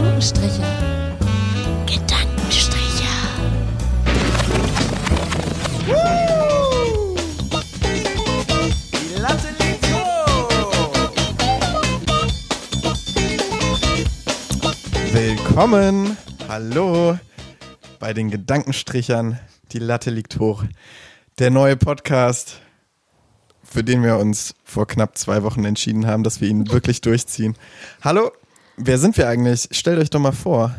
Gedankenstriche. Gedankenstriche. Die Latte liegt hoch. Willkommen, hallo bei den Gedankenstrichern. Die Latte liegt hoch. Der neue Podcast, für den wir uns vor knapp zwei Wochen entschieden haben, dass wir ihn wirklich durchziehen. Hallo, wer sind wir eigentlich? Stellt euch doch mal vor.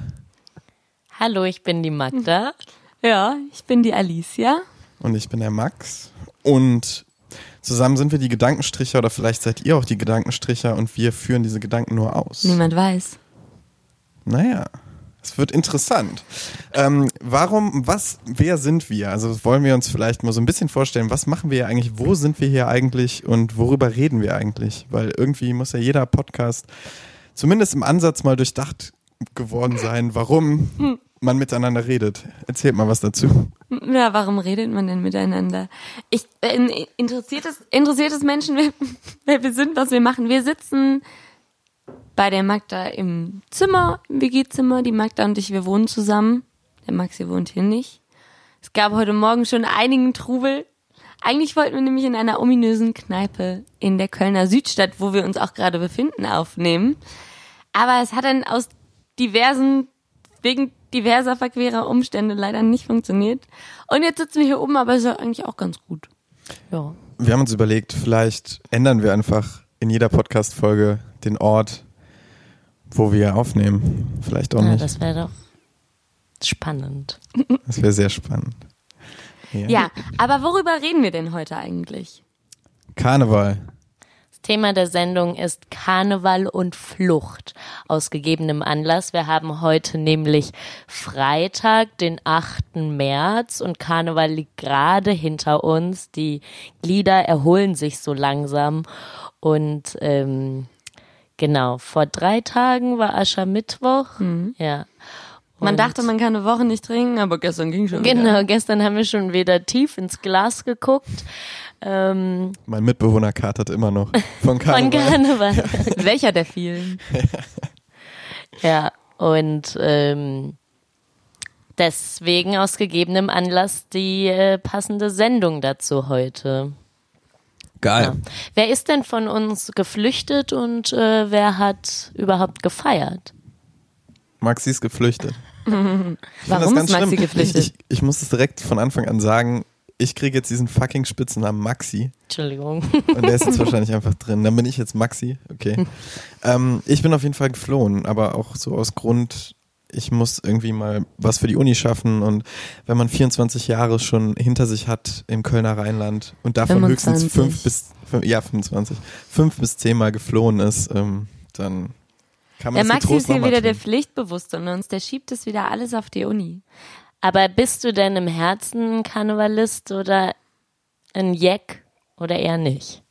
Hallo, ich bin die Magda. Ja, ich bin die Alicia. Und ich bin der Max. Und zusammen sind wir die Gedankenstricher oder vielleicht seid ihr auch die Gedankenstricher und wir führen diese Gedanken nur aus. Niemand weiß. Naja, es wird interessant. Ähm, warum, was, wer sind wir? Also wollen wir uns vielleicht mal so ein bisschen vorstellen, was machen wir hier eigentlich, wo sind wir hier eigentlich und worüber reden wir eigentlich? Weil irgendwie muss ja jeder Podcast zumindest im Ansatz mal durchdacht geworden sein, warum man miteinander redet. Erzählt mal was dazu. Ja, warum redet man denn miteinander? Ich äh, interessiert es interessiert es Menschen, wer, wer wir sind, was wir machen. Wir sitzen bei der Magda im Zimmer, im WG-Zimmer. Die Magda und ich, wir wohnen zusammen. Der Maxi wohnt hier nicht. Es gab heute Morgen schon einigen Trubel. Eigentlich wollten wir nämlich in einer ominösen Kneipe in der Kölner Südstadt, wo wir uns auch gerade befinden, aufnehmen. Aber es hat dann aus diversen, wegen diverser verquerer Umstände leider nicht funktioniert. Und jetzt sitzen wir hier oben, aber ist ja eigentlich auch ganz gut. Ja. Wir haben uns überlegt, vielleicht ändern wir einfach in jeder Podcast-Folge den Ort, wo wir aufnehmen. Vielleicht auch Ja, nicht. das wäre doch spannend. Das wäre sehr spannend. Ja, aber worüber reden wir denn heute eigentlich? Karneval. Das Thema der Sendung ist Karneval und Flucht aus gegebenem Anlass. Wir haben heute nämlich Freitag, den 8. März und Karneval liegt gerade hinter uns. Die Glieder erholen sich so langsam und ähm, genau, vor drei Tagen war Aschermittwoch. Ja. Man dachte, man kann eine Woche nicht trinken, aber gestern ging schon. Genau, Wieder. gestern haben wir schon wieder tief ins Glas geguckt. Ähm, Mein Mitbewohner katert immer noch von von Karneval. Karneval. Welcher der vielen? Ja, und ähm, deswegen aus gegebenem Anlass die äh, passende Sendung dazu heute. Geil. Ja. Wer ist denn von uns geflüchtet und äh, wer hat überhaupt gefeiert? Maxi ist geflüchtet. Warum ist Maxi geflüchtet? Ich, ich, ich muss es direkt von Anfang an sagen. Ich kriege jetzt diesen fucking Spitzennamen Maxi Entschuldigung. und der ist jetzt wahrscheinlich einfach drin. Dann bin ich jetzt Maxi, okay. Ähm, ich bin auf jeden Fall geflohen, aber auch so aus Grund, ich muss irgendwie mal was für die Uni schaffen und wenn man 24 Jahre schon hinter sich hat im Kölner Rheinland und davon höchstens 25. fünf bis, fünf, ja 25, fünf bis zehnmal geflohen ist, ähm, dann kann man Der Maxi ist hier wieder der. Pflichtbewusste und uns, der schiebt es wieder alles auf die Uni. Aber bist du denn im Herzen ein Karnevalist oder ein Jack oder eher nicht?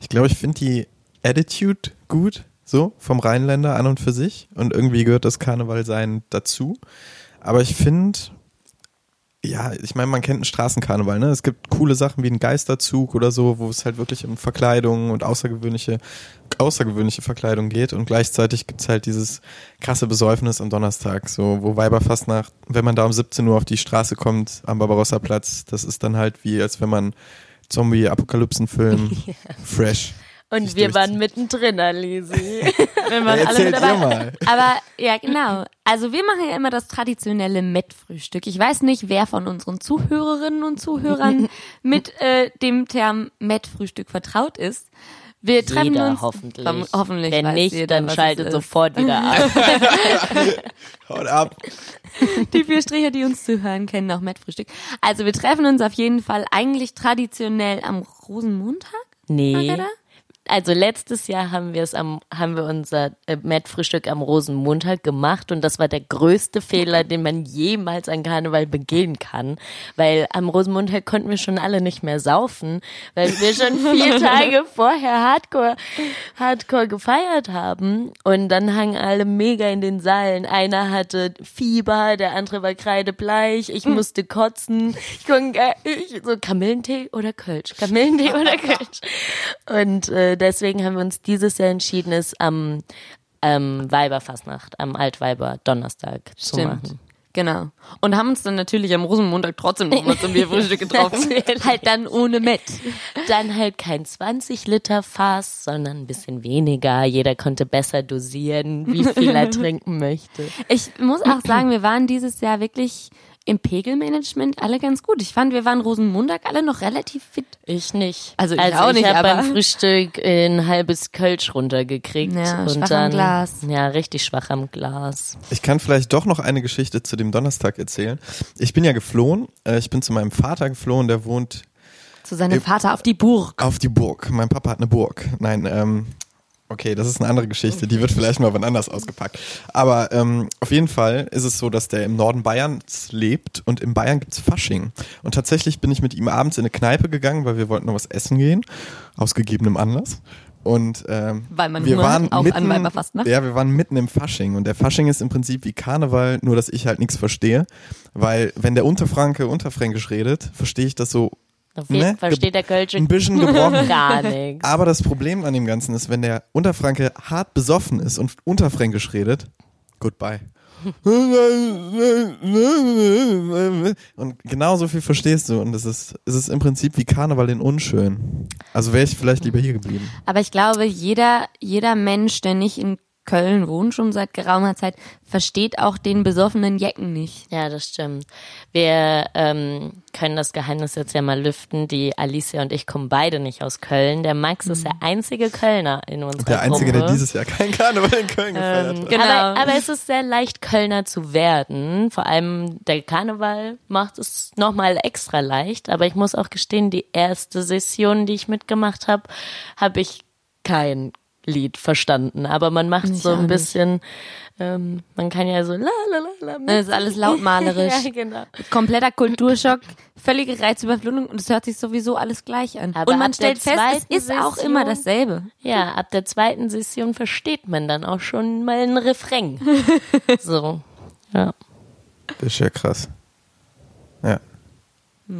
Ich glaube, ich finde die Attitude gut, so vom Rheinländer an und für sich. Und irgendwie gehört das Karnevalsein dazu. Aber ich finde, ja, ich meine, man kennt einen Straßenkarneval, ne? Es gibt coole Sachen wie einen Geisterzug oder so, wo es halt wirklich um Verkleidung und außergewöhnliche, außergewöhnliche Verkleidung geht. Und gleichzeitig gibt's halt dieses krasse Besäufnis am Donnerstag, so, wo Weiberfastnacht, wenn man da um 17 Uhr auf die Straße kommt, am Barbarossa-Platz, das ist dann halt wie, als wenn man Zombie-Apokalypsen-Film fresh. Und wir waren mittendrin, Lisi. Wenn wir alle mit dabei. mal. Aber ja, genau. Also wir machen ja immer das traditionelle Met-Frühstück. Ich weiß nicht, wer von unseren Zuhörerinnen und Zuhörern mit äh, dem Term Met-Frühstück vertraut ist. Wir treffen Jeder uns hoffentlich. Ho hoffentlich. Wenn nicht, jeder, dann schaltet sofort wieder ab. Haut ab. Die vier Striche, die uns zuhören, kennen auch Met-Frühstück. Also wir treffen uns auf jeden Fall eigentlich traditionell am Rosenmontag. Nee. Margareta? Also letztes Jahr haben wir es am, haben wir unser äh, Met-Frühstück am Rosenmontag gemacht und das war der größte Fehler, den man jemals an Karneval begehen kann, weil am Rosenmontag konnten wir schon alle nicht mehr saufen, weil wir schon vier Tage vorher Hardcore, Hardcore gefeiert haben und dann hangen alle mega in den Seilen. Einer hatte Fieber, der andere war kreidebleich, ich musste kotzen, ich konnte gar- ich, so Kamillentee oder Kölsch, Kamillentee oder Kölsch und äh, deswegen haben wir uns dieses Jahr entschieden, es am ähm, Weiberfastnacht am Altweiber Donnerstag zu Stimmt. machen. Genau. Und haben uns dann natürlich am Rosenmontag trotzdem nochmal zum Bierfrühstück getroffen. halt dann ohne Met. Dann halt kein 20 Liter Fass, sondern ein bisschen weniger. Jeder konnte besser dosieren, wie viel er trinken möchte. Ich muss auch sagen, wir waren dieses Jahr wirklich im Pegelmanagement alle ganz gut. Ich fand, wir waren Rosenmontag alle noch relativ fit. Ich nicht. Also ich auch ich nicht, habe aber- beim Frühstück ein halbes Kölsch runtergekriegt. Ja, und schwach am dann, Glas. Ja, richtig schwach am Glas. Ich kann vielleicht doch noch eine Geschichte zu dem Donnerstag erzählen. Ich bin ja geflohen. Äh, Ich bin zu meinem Vater geflohen, der wohnt Zu seinem Vater auf die Burg. auf die Burg. Mein Papa hat eine Burg. Nein, ähm, okay, das ist eine andere Geschichte. Die wird vielleicht mal wann anders ausgepackt. Aber ähm, auf jeden Fall ist es so, dass der im Norden Bayerns lebt und in Bayern gibt's Fasching. Und tatsächlich bin ich mit ihm abends in eine Kneipe gegangen, weil wir wollten noch was essen gehen, aus gegebenem Anlass. Und ähm, Weil man wir waren auch an mitten, Weiberfastnacht. Ja, wir waren mitten im Fasching und der Fasching ist im Prinzip wie Karneval, nur dass ich halt nichts verstehe, weil wenn der Unterfranke Unterfränkisch redet, verstehe ich das so Da fehlt- Ne? Versteht der Kölsche ein bisschen gebrochen. gar nichts. Aber das Problem an dem Ganzen ist, wenn der Unterfranke hart besoffen ist und Unterfränkisch redet, goodbye. Und genauso viel verstehst du und es ist, es ist im Prinzip wie Karneval in unschön. Also wäre ich vielleicht lieber hier geblieben. Aber ich glaube, jeder, jeder Mensch, der nicht in Köln wohnt, schon seit geraumer Zeit, versteht auch den besoffenen Jecken nicht. Ja, das stimmt. Wir ähm, können das Geheimnis jetzt ja mal lüften. Die Alicia und ich kommen beide nicht aus Köln. Der Max ist der einzige Kölner in unserer Der Einzige, Gruppe. der dieses Jahr kein Karneval in Köln gefeiert hat. Genau. Aber, aber es ist sehr leicht, Kölner zu werden. Vor allem der Karneval macht es nochmal extra leicht. Aber ich muss auch gestehen, die erste Session, die ich mitgemacht habe, habe ich kein Lied verstanden. Aber man macht Ich so auch ein bisschen, ähm, man kann ja so la la la la. Das ist alles lautmalerisch. ja, genau. Kompletter Kulturschock, völlige Reizüberflutung und es hört sich sowieso alles gleich an. Aber und man stellt fest, es ist auch Session- immer dasselbe. Ja, ab der zweiten Session versteht man dann auch schon mal einen Refrain. so. Ja. Das ist ja krass. Ja.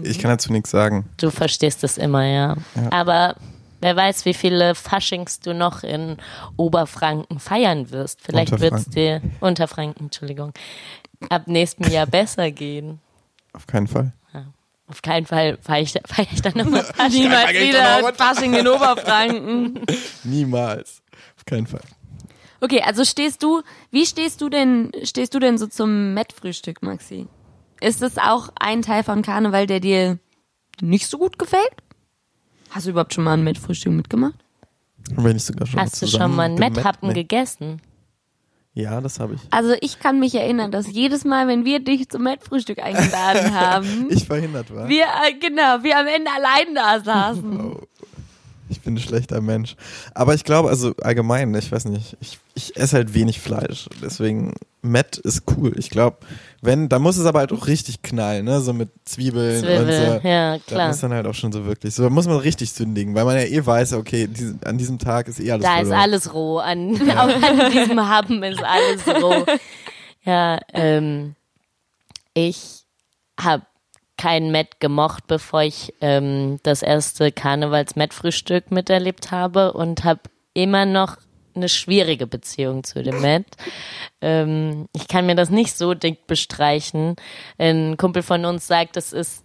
Ich kann dazu nichts sagen. Du verstehst es immer, ja. Ja. Aber wer weiß, wie viele Faschings du noch in Oberfranken feiern wirst. Vielleicht wird es dir, Unterfranken, Entschuldigung, ab nächstem Jahr besser gehen. Auf keinen Fall. Ja. Auf keinen Fall feiere ich, feier ich dann nochmal Fasching. Niemals wieder. Fasching in Oberfranken. Niemals. Auf keinen Fall. Okay, also stehst du, wie stehst du denn, stehst du denn so zum Mettfrühstück, Maxi? Ist das auch ein Teil von Karneval, der dir nicht so gut gefällt? Hast du überhaupt schon mal ein Mettfrühstück mitgemacht? Wenn ich sogar schon Hast du schon mal mit- Metthappen nee. gegessen? Ja, das habe ich. Also ich kann mich erinnern, dass jedes Mal, wenn wir dich zum Mettfrühstück eingeladen haben, Ich verhindert war. wir, äh, genau, wir am Ende allein da saßen. Ich bin ein schlechter Mensch. Aber ich glaube, also allgemein, ich weiß nicht, ich, ich esse halt wenig Fleisch. Deswegen, Met ist cool. Ich glaube, wenn, da muss es aber halt auch richtig knallen, ne? So mit Zwiebeln Zwiebel, und so. ja, Da klar. muss dann halt auch schon so wirklich. So, da muss man richtig sündigen, weil man ja eh weiß, okay, diese, an diesem Tag ist eh alles Da ist verloren. alles roh. An, auch an diesem Happen ist alles roh. Ja, ähm, ich habe kein Met gemocht, bevor ich ähm, das erste Karnevals-Met-Frühstück miterlebt habe und habe immer noch eine schwierige Beziehung zu dem Met. Ähm, ich kann mir das nicht so dick bestreichen. Ein Kumpel von uns sagt, es ist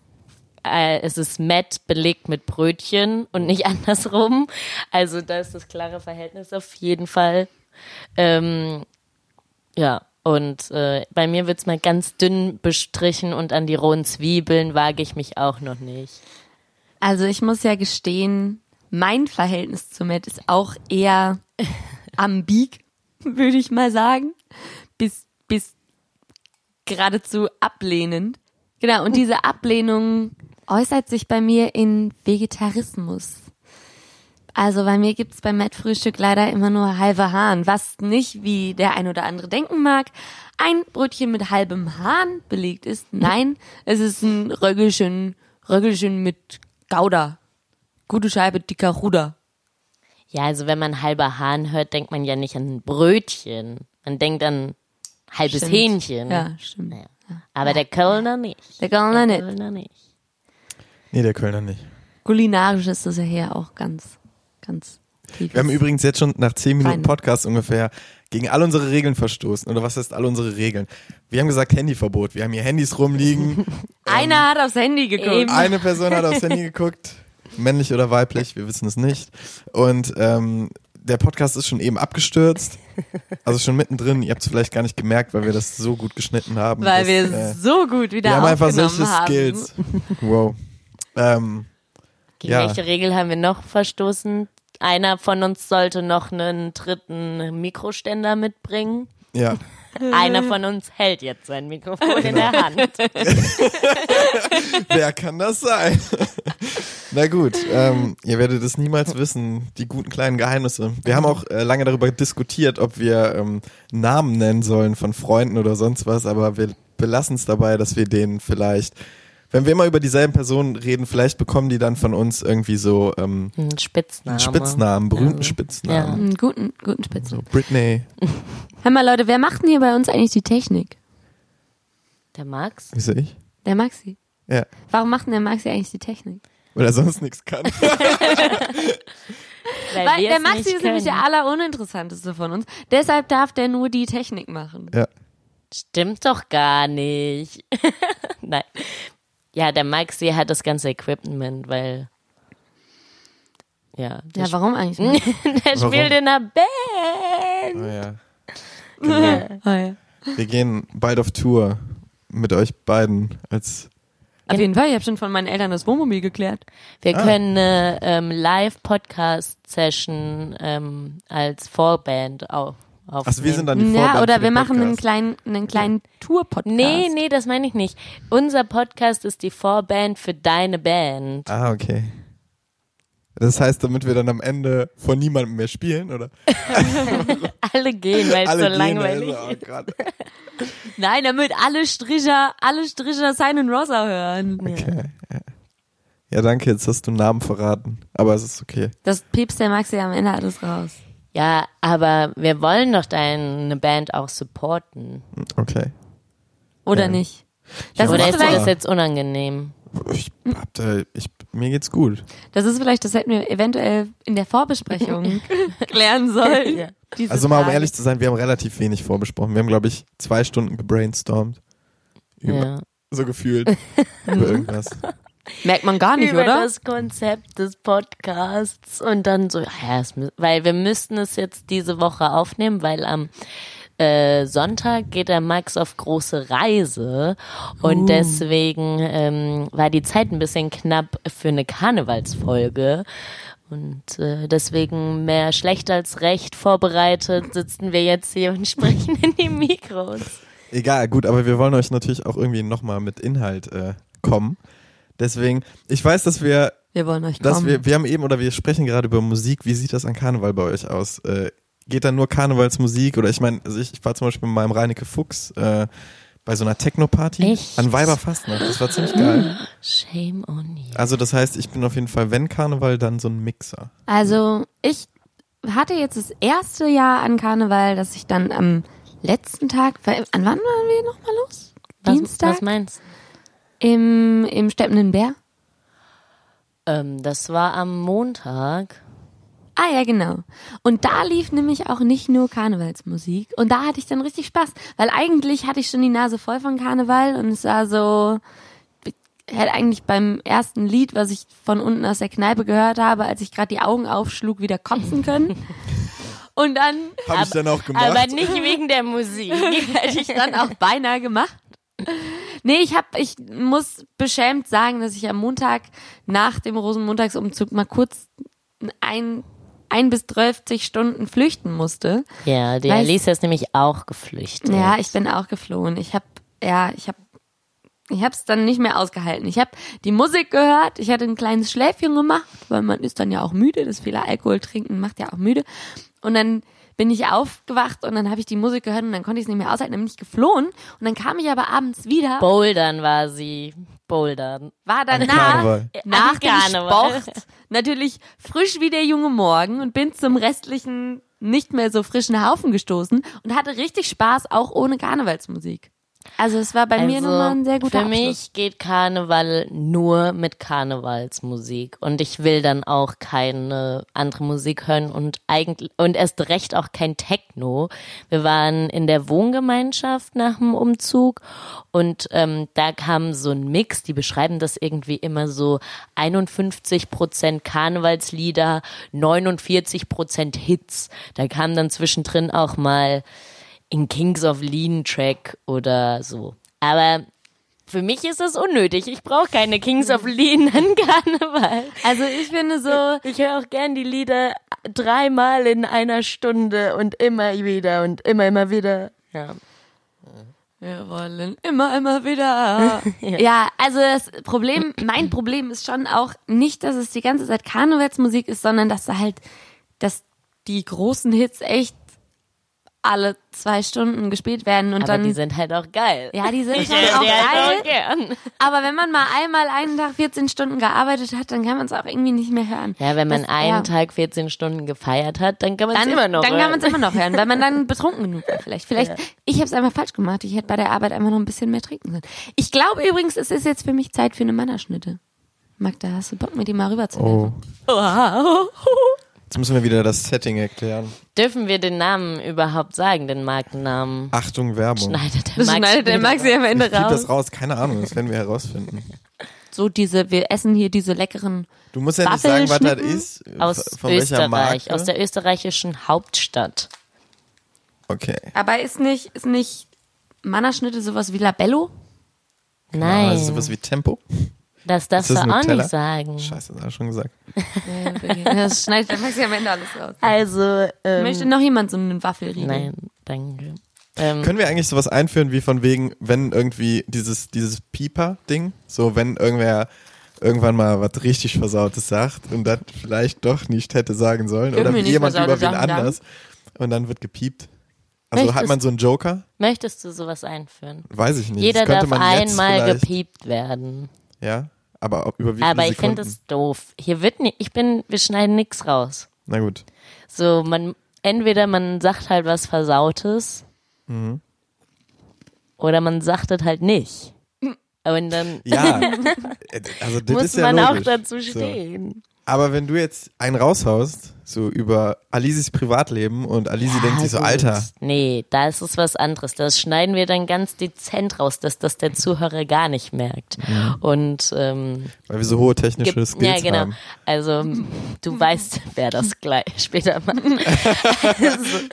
äh, es ist Met belegt mit Brötchen und nicht andersrum. Also da ist das klare Verhältnis auf jeden Fall. Ähm, ja, und äh, bei mir wird's mal ganz dünn bestrichen und an die rohen Zwiebeln wage ich mich auch noch nicht. Also ich muss ja gestehen, mein Verhältnis zu Matt ist auch eher ambig, würde ich mal sagen. Bis, bis geradezu ablehnend. Genau, und diese Ablehnung äußert sich bei mir in Vegetarismus. Also bei mir gibt's beim Mettfrühstück leider immer nur halbe Hahn, was nicht, wie der ein oder andere denken mag, ein Brötchen mit halbem Hahn belegt ist. Nein, es ist ein Röggelchen, Röggelchen mit Gouda. Gute Scheibe dicker Ruder. Ja, also wenn man halber Hahn hört, denkt man ja nicht an ein Brötchen. Man denkt an halbes Stimmt. Hähnchen. Ja, stimmt. Ja. Aber der Kölner nicht. Der Kölner nicht. Kölner nicht. Nee, der Kölner nicht. Kulinarisch ist das ja hier auch ganz, ganz Wir haben übrigens jetzt schon nach zehn Minuten Rein. Podcast ungefähr gegen all unsere Regeln verstoßen. Oder was heißt all unsere Regeln? Wir haben gesagt Handyverbot. Wir haben hier Handys rumliegen. Einer hat aufs Handy geguckt. Eben. Eine Person hat aufs Handy geguckt. Männlich oder weiblich, wir wissen es nicht. Und ähm, der Podcast ist schon eben abgestürzt. Also schon mittendrin. Ihr habt es vielleicht gar nicht gemerkt, weil wir das so gut geschnitten haben. Weil dass, wir äh, so gut wieder wir haben einfach solche haben. Skills. Wow. Ähm, Gegen Ja. welche Regel haben wir noch verstoßen? Einer von uns sollte noch einen dritten Mikroständer mitbringen. ja. Einer von uns hält jetzt sein Mikrofon in der Hand. Wer kann das sein? Na gut, ähm, ihr werdet es niemals wissen, die guten kleinen Geheimnisse. Wir haben auch äh, lange darüber diskutiert, ob wir ähm, Namen nennen sollen von Freunden oder sonst was, aber wir belassen es dabei, dass wir denen vielleicht, wenn wir immer über dieselben Personen reden, vielleicht bekommen die dann von uns irgendwie so ähm, Ein Spitzname. Spitznamen, berühmten Ja. Spitznamen. Einen guten, guten Spitze. So Britney, Hör mal, Leute, wer macht denn hier bei uns eigentlich die Technik? Der Max? wieso ich? Der Maxi. Ja, Warum macht denn der Maxi eigentlich die Technik? Weil er sonst nichts kann. Weil, Weil der Maxi ist nämlich der alleruninteressanteste von uns. Deshalb darf der nur die Technik machen. ja. Stimmt doch gar nicht. Nein. Ja, der Maxi hat das ganze Equipment, weil. Ja, der, Ja, warum eigentlich? nicht? der Warum? spielt in einer Band. Oh, ja. Genau. Oh, ja. Wir gehen bald auf Tour mit euch beiden als Auf jeden Fall, ich habe schon von meinen Eltern das Wohnmobil geklärt. Wir Ah. können eine ähm, Live-Podcast-Session ähm, als Vorband auf, aufnehmen. Achso, wir sind dann die Ja, Vorband oder für wir den machen einen Podcast. kleinen, einen kleinen Tour-Podcast. Nee, nee, das meine ich nicht. Unser Podcast ist die Vorband für deine Band. Ah, okay. Das heißt, damit wir dann am Ende von niemandem mehr spielen, oder? Alle gehen, weil es so gehen, langweilig also, oh Gott. Nein, damit alle Stricher, alle Stricher Simon Rosa hören. Okay. Ja. ja, danke, jetzt hast du einen Namen verraten. Aber es ist okay. Das piepst der Maxi am Ende alles raus. Ja, aber wir wollen doch deine Band auch supporten. Okay. Oder Ja. nicht? Das Oder ist, ist dir das jetzt unangenehm? Ich hab da, ich, mir geht's gut. das ist vielleicht, das hätten wir eventuell in der Vorbesprechung klären sollen. Ja. Also mal um Frage. ehrlich zu sein, wir haben relativ wenig vorbesprochen. Wir haben, glaube ich, zwei Stunden gebrainstormt. Über, Ja. So gefühlt. über irgendwas. Merkt man gar nicht, Über oder? das Konzept des Podcasts und dann so, ja, es, weil wir müssten es jetzt diese Woche aufnehmen, weil am äh, Sonntag geht der Max auf große Reise und deswegen ähm, war die Zeit ein bisschen knapp für eine Karnevalsfolge. Und äh, deswegen mehr schlecht als recht vorbereitet sitzen wir jetzt hier und sprechen in die Mikros. Egal, gut, aber wir wollen euch natürlich auch irgendwie nochmal mit Inhalt äh, kommen. Deswegen, ich weiß, dass wir, Wir wollen euch dass kommen. wir, wir haben eben oder wir sprechen gerade über Musik. Wie sieht das an Karneval bei euch aus? Äh, geht da nur Karnevalsmusik oder ich meine, also ich, ich war zum Beispiel mit meinem Reineke Fuchs äh, bei so einer Techno-Party Echt? an Weiberfastnacht. Das war ziemlich geil. Shame on you. Also das heißt, ich bin auf jeden Fall, wenn Karneval, dann so ein Mixer. Also ich hatte jetzt das erste Jahr an Karneval, dass ich dann am letzten Tag, an wann waren wir nochmal los? Was, Dienstag was meinst du? im, im Steppenden Bär. Ähm, das war am Montag. Ah ja, genau. Und da lief nämlich auch nicht nur Karnevalsmusik. Und da hatte ich dann richtig Spaß, weil eigentlich hatte ich schon die Nase voll von Karneval und es war so, hätte eigentlich beim ersten Lied, was ich von unten aus der Kneipe gehört habe, als ich gerade die Augen aufschlug, wieder kotzen können. Und dann Habe ich dann auch gemacht. Aber nicht wegen der Musik. hätte ich dann auch beinahe gemacht. Nee, ich hab, ich muss beschämt sagen, dass ich am Montag nach dem Rosenmontagsumzug mal kurz ein, ein bis 30 Stunden flüchten musste. Ja, die Weißt- Alicia ist nämlich auch geflüchtet. Ja, ich bin auch geflohen. Ich hab, ja, ich hab, ich hab's dann nicht mehr ausgehalten. Ich hab die Musik gehört, ich hatte ein kleines Schläfchen gemacht, weil man ist dann ja auch müde, das viele Alkohol trinken macht ja auch müde. Und dann bin ich aufgewacht und dann habe ich die Musik gehört und dann konnte ich es nicht mehr aushalten, dann bin ich geflohen und dann kam ich aber abends wieder, Bouldern war sie. Bouldern. war danach Karneval. nach dem. Sport natürlich frisch wie der junge Morgen und bin zum restlichen nicht mehr so frischen Haufen gestoßen und hatte richtig Spaß, auch ohne Karnevalsmusik. Also es war bei mir nochmal ein sehr guter Für Abschluss. mich geht Karneval nur mit Karnevalsmusik und ich will dann auch keine andere Musik hören und eigentlich und erst recht auch kein Techno. Wir waren in der Wohngemeinschaft nach dem Umzug und ähm, da kam so ein Mix. Die beschreiben das irgendwie immer so 51 Prozent Karnevalslieder, 49 Prozent Hits. Da kam dann zwischendrin auch mal in Kings of Lean Track oder so. Aber für mich ist das unnötig. Ich brauche keine Kings of Lean an Karneval. Also ich finde so, Ich höre auch gern die Lieder dreimal in einer Stunde und immer wieder und immer, immer wieder. Ja. Wir wollen immer, immer wieder. ja. also das Problem, mein Problem ist schon auch nicht, dass es die ganze Zeit Karnevalsmusik ist, sondern dass da halt, dass die großen Hits echt alle zwei Stunden gespielt werden und Aber dann. die sind halt auch geil. ja, die sind Ich schon auch die halt auch geil. gern. Aber wenn man mal einmal einen Tag 14 Stunden gearbeitet hat, dann kann man es auch irgendwie nicht mehr hören. Ja, wenn man Das- einen ja. Tag 14 Stunden gefeiert hat, dann kann man es dann, immer noch dann kann hören. man es immer noch hören, weil man dann betrunken genug war. Vielleicht, vielleicht. Ich habe es einfach falsch gemacht. Ich hätte bei der Arbeit einfach noch ein bisschen mehr trinken sollen. Ich glaube übrigens, es ist jetzt für mich Zeit für eine Mannerschnitte. Magda, hast du Bock, mir die mal rüberzuwerfen? Oh, Wow. Jetzt müssen wir wieder das Setting erklären. Dürfen wir den Namen überhaupt sagen, den Markennamen? Achtung, Werbung. Schneidet der Das Max schneidet der wieder Maxi am Ende raus. das raus, keine Ahnung, das werden wir herausfinden. So diese, wir essen hier diese leckeren. Du musst ja nicht sagen, was das ist. aus von welcher Österreich, Marke. aus der österreichischen Hauptstadt. Okay. Aber ist nicht, ist nicht Mannerschnitte sowas wie Labello? Nein, Also sowas wie Tempo? Das darfst du auch Nutella? nicht sagen. Scheiße, das hast du schon gesagt. Das schneidet am Ende alles raus. Also, ähm, Möchte noch jemand so einen Waffelriegel? nein, danke. Ähm, Können wir eigentlich sowas einführen wie von wegen, wenn irgendwie dieses, dieses Pieper-Ding, so wenn irgendwer irgendwann mal was richtig Versautes sagt und das vielleicht doch nicht hätte sagen sollen oder jemand über wen anders und dann wird gepiept. Also hat Möchtest- man so einen Joker? möchtest du sowas einführen? Weiß ich nicht. Jeder darf einmal vielleicht- gepiept werden. Ja, aber ob- über wie viele Aber ich finde es doof. Hier wird nicht, ich bin, wir schneiden nix raus. Na gut. So, man, entweder man sagt halt was Versautes Mhm. oder man sagt es halt nicht. Und dann Ja, also das muss ist ja man auch logisch. dazu So. stehen. Aber wenn du jetzt einen raushaust, so über Alisis Privatleben und Alisi denkt sich so, gut. Alter, Nee, da ist es was anderes. Das schneiden wir dann ganz dezent raus, dass das der Zuhörer gar nicht merkt. Und ähm, weil wir so hohe technische gibt, Skills ja, genau. haben. Also du weißt, wer das gleich später macht.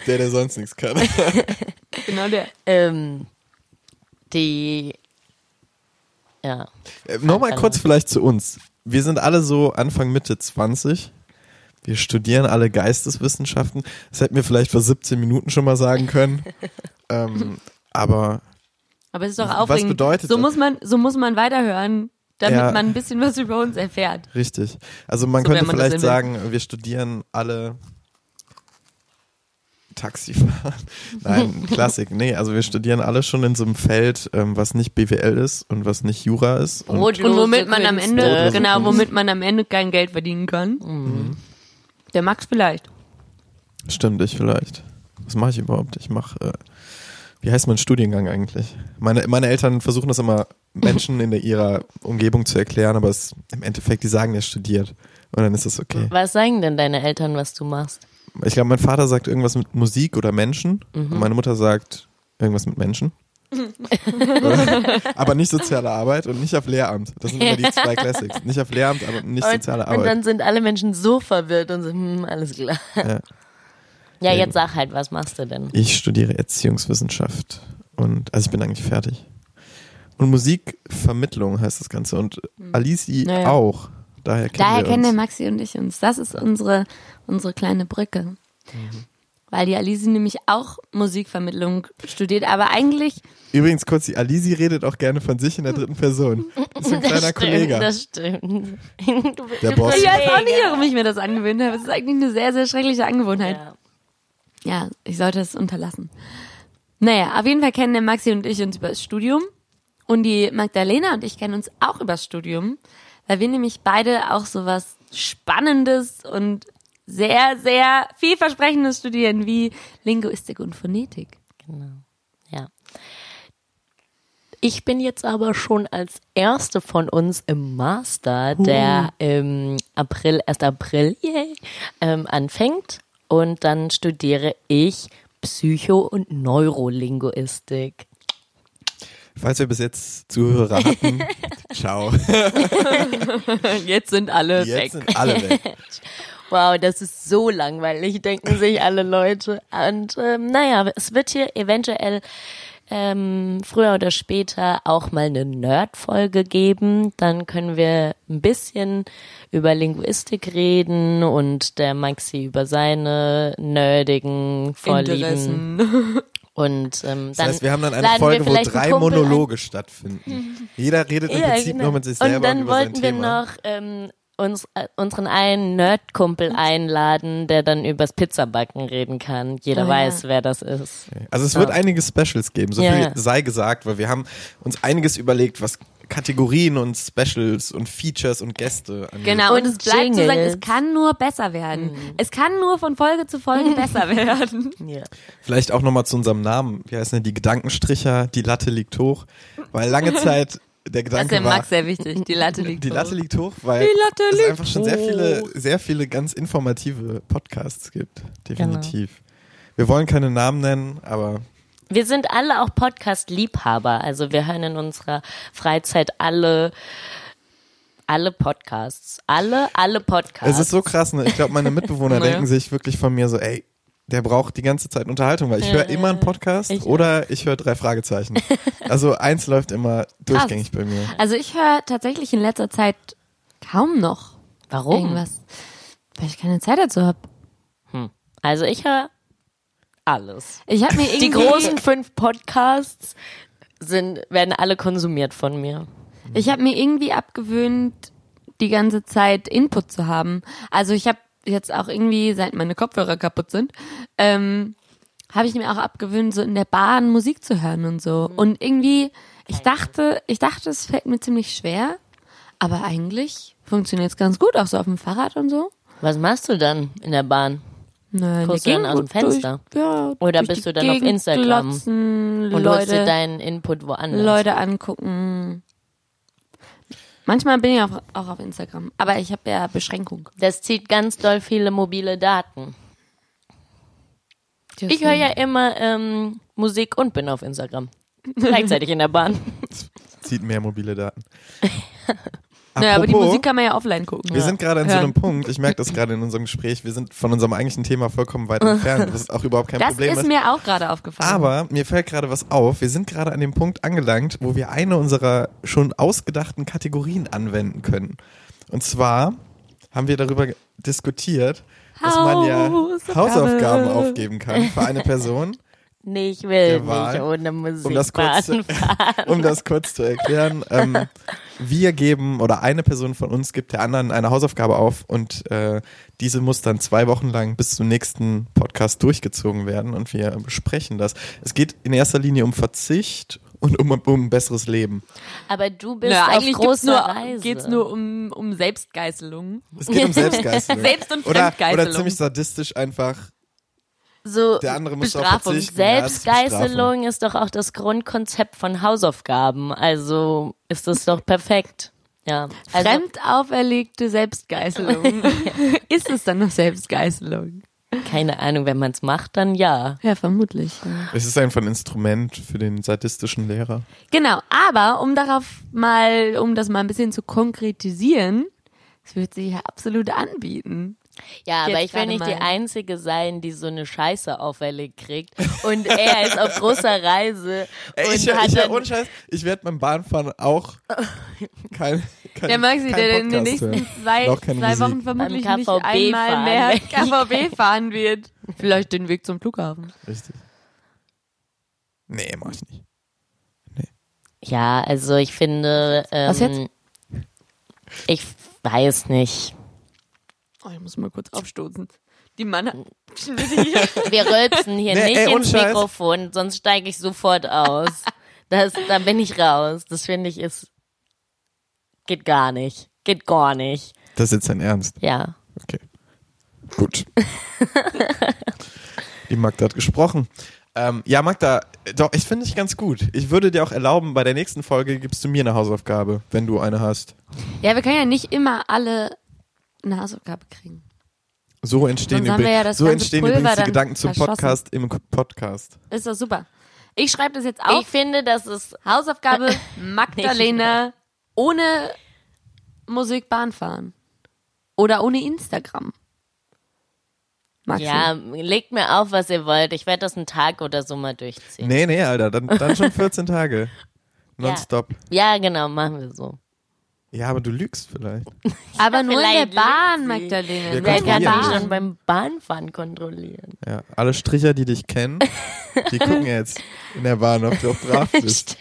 Der, der sonst nichts kann. Genau der. ähm, die ja. Äh, Nochmal kurz vielleicht zu uns. Wir sind alle so Anfang, Mitte 20. Wir studieren alle Geisteswissenschaften. Das hätten wir vielleicht vor 17 Minuten schon mal sagen können. ähm, aber Aber es ist doch Was aufregend. bedeutet so das? muss man, so muss man weiterhören, damit Ja. man ein bisschen was über uns erfährt. richtig. Also man So, könnte man vielleicht sagen, wir studieren alle Taxifahren. Nein, Klassik. Nee, also wir studieren alle schon in so einem Feld, ähm, was nicht BWL ist und was nicht Jura ist. Und Und womit man am Ende, genau, womit man am Ende kein Geld verdienen kann. Mhm. Der Max vielleicht. Stimmt, ich vielleicht. Was mache ich überhaupt? Ich mache, äh, wie heißt mein Studiengang eigentlich? Meine, meine Eltern versuchen das immer Menschen in der, ihrer Umgebung zu erklären, aber es, im Endeffekt, die sagen, er studiert. Und dann ist das okay. Was sagen denn deine Eltern, was du machst? Ich glaube, mein Vater sagt irgendwas mit Musik oder Menschen und meine Mutter sagt irgendwas mit Menschen. aber nicht soziale Arbeit und nicht auf Lehramt. Das sind immer die zwei Classics. Nicht auf Lehramt, aber nicht Und, soziale und Arbeit. dann sind alle Menschen so verwirrt und so, hm, alles klar. Ja. Ja, jetzt sag halt, was machst du denn? Ich studiere Erziehungswissenschaft und also ich bin eigentlich fertig. Und Musikvermittlung heißt das Ganze und Alici Ja, ja. auch. Daher kennen Daher wir kennen der. Maxi und ich uns. Das ist unsere, unsere kleine Brücke. Mhm. Weil die Alice nämlich auch Musikvermittlung studiert, aber eigentlich, Übrigens kurz, die Alici redet auch gerne von sich in der dritten Person. Das ist ein kleiner das Kollege. Stimmt, das stimmt. Du, Der du Boss. ich weiß auch nicht, warum ich mir das angewöhnt habe. Es ist eigentlich eine sehr, sehr schreckliche Angewohnheit. Ja. Ja, ich sollte es unterlassen. Naja, auf jeden Fall kennen der Maxi und ich uns über das Studium. Und die Magdalena und ich kennen uns auch über das Studium, weil wir nämlich beide auch sowas Spannendes und sehr, sehr vielversprechendes studieren wie Linguistik und Phonetik. Genau. Ja. Ich bin jetzt aber schon als erste von uns im Master, der im April, 1. April, yay, ähm, anfängt. Und dann studiere ich Psycho- und Neurolinguistik. Falls wir bis jetzt Zuhörer hatten, ciao. Jetzt sind alle Jetzt weg. sind alle weg. Wow, das ist so langweilig, denken sich alle Leute. Und ähm, naja, es wird hier eventuell ähm, früher oder später auch mal eine Nerd-Folge geben. Dann können wir ein bisschen über Linguistik reden und der Maxi über seine nerdigen Vorlieben. Interessen. Und ähm, Das dann heißt, wir haben dann eine Folge, wo drei ein. Monologe stattfinden. Jeder redet im Ja, Prinzip genau. nur mit sich selber Und dann über sein wollten wir Thema. noch ähm, uns, äh, unseren einen Nerdkumpel einladen, der dann übers Pizzabacken reden kann. Jeder Oh ja. weiß, wer das ist. Also es wird einige Specials geben, so Ja. viel sei gesagt, weil wir haben uns einiges überlegt, was Kategorien und Specials und Features und Gäste angeht. Genau, und, es bleibt zu sagen, es kann nur besser werden. Es kann nur von Folge zu Folge besser werden. Ja. Vielleicht auch nochmal zu unserem Namen. Wie heißen denn die Gedankenstricher? Die Latte liegt hoch. Weil lange Zeit der Das ist Gedanke dem war, Max sehr wichtig. Die Latte liegt die hoch. Latte liegt hoch, weil Die es einfach schon sehr viele, sehr viele ganz informative Podcasts gibt. Genau. Definitiv. Wir wollen keine Namen nennen, aber Wir sind alle auch Podcast-Liebhaber. Also wir hören in unserer Freizeit alle, alle Podcasts. Alle, alle Podcasts. es ist so krass, ne? Ich glaube, meine Mitbewohner Naja. denken sich wirklich von mir so, ey, der braucht die ganze Zeit Unterhaltung, weil ich höre immer einen Podcast Ich oder ich höre drei Fragezeichen. Also eins läuft immer durchgängig bei mir. Also ich höre tatsächlich in letzter Zeit kaum noch Warum? irgendwas, weil ich keine Zeit dazu habe. Also ich höre alles. Ich habe mir irgendwie Die großen fünf Podcasts sind, werden alle konsumiert von mir. Ich habe mir irgendwie abgewöhnt, die ganze Zeit Input zu haben. Also ich habe jetzt auch irgendwie, seit meine Kopfhörer kaputt sind, ähm, habe ich mir auch abgewöhnt, so in der Bahn Musik zu hören und so. Und irgendwie, ich dachte, ich dachte, es fällt mir ziemlich schwer, aber eigentlich funktioniert es ganz gut, auch so auf dem Fahrrad und so. Was machst du dann in der Bahn? Nein, Guckst du dann aus dem Fenster? Durch, ja, Oder bist du dann auf Gegend Instagram Glotzen, Und holst dir Leute, deinen Input woanders. Leute angucken. Manchmal bin ich auch, auch auf Instagram, aber ich habe ja Beschränkung. Das zieht ganz doll viele mobile Daten. Ich höre ja immer ähm, Musik und bin auf Instagram. Gleichzeitig in der Bahn. Zieht mehr mobile Daten. Naja, aber die Musik kann man ja offline gucken. Wir sind gerade an so einem Punkt, ich merke das gerade in unserem Gespräch, wir sind von unserem eigentlichen Thema vollkommen weit entfernt, was auch überhaupt kein Das Problem ist mir auch gerade aufgefallen. Aber mir fällt gerade was auf. Wir sind gerade an dem Punkt angelangt, wo wir eine unserer schon ausgedachten Kategorien anwenden können. Und zwar haben wir darüber diskutiert, dass man ja Hausaufgabe. Hausaufgaben aufgeben kann für eine Person. Nee, ich will Der nicht Wahl, ohne Musik Um das kurz, zu, um das kurz zu erklären. Ähm, wir geben oder eine Person von uns gibt der anderen eine Hausaufgabe auf und äh, diese muss dann zwei Wochen lang bis zum nächsten Podcast durchgezogen werden und wir besprechen das. Es geht in erster Linie um Verzicht und um, um ein besseres Leben. Aber du bist ja, auf eigentlich großer nur, Reise. geht's nur um, um Selbstgeißelung. Es geht um Selbstgeißelung. Selbst- und oder, Fremdgeißelung. oder ziemlich sadistisch einfach, so der andere muss Bestrafung. Selbstgeißelung ist doch auch das Grundkonzept von Hausaufgaben. Also ist das doch perfekt. Ja. Also, Fremd auferlegte Selbstgeißelung. ist es dann noch Selbstgeißelung? keine Ahnung, wenn man es macht, dann ja. Ja, vermutlich. Ja. Es ist einfach ein Instrument für den sadistischen Lehrer. Genau, aber um darauf mal, um das mal ein bisschen zu konkretisieren, es wird sich ja absolut anbieten. Ja, aber Jetzt ich will nicht die. Einzige sein, die so eine Scheiße auferlegt kriegt. Und er ist auf großer Reise Ey, und ich, hat ich, dann, ohne Scheiß, ich werde beim Bahnfahren auch kein, kein Der Maxi, kein der in den Podcast nächsten hören. zwei, zwei. Wochen vermutlich nicht einmal fahren mehr. KVB fahren wird. Vielleicht den Weg zum Flughafen. Richtig. Nee, mach ich nicht. Ja, also ich finde, ähm, Was jetzt? ich weiß nicht. Oh, ich muss mal kurz aufstoßen. Die Mann hier. Wir rülpsen hier Nee, nicht ey, ins Scheiß. Mikrofon, sonst steige ich sofort aus. Das, da bin ich raus. Das finde ich ist, geht gar nicht. Geht gar nicht. Das ist jetzt dein Ernst. Ja. Okay. Gut. Die Magda hat gesprochen. Ähm, ja, Magda, doch, ich finde dich ganz gut. Ich würde dir auch erlauben, bei der nächsten Folge gibst du mir eine Hausaufgabe, wenn du eine hast. Ja, wir können ja nicht immer alle eine Hausaufgabe kriegen. So entstehen, wir ja so entstehen übrigens die Gedanken zum. Podcast im Podcast. Ist doch super. Ich schreibe das jetzt auf. Ich finde, das ist Hausaufgabe Magdalena ohne Musik Bahn fahren. Oder ohne Instagram. Maxi. Ja, legt mir auf, was ihr wollt. Ich werde das einen Tag oder so mal durchziehen. Nee, nee, Alter, dann, dann schon 14 Tage. Nonstop. Ja, genau, machen wir so. Ja, aber du lügst vielleicht. Aber nur in der vielleicht Bahn. Magdalena. Wir Wer kann dich. schon beim Bahnfahren kontrollieren? Ja, alle Stricher, die dich kennen, die gucken jetzt in der Bahn, ob du auch brav bist.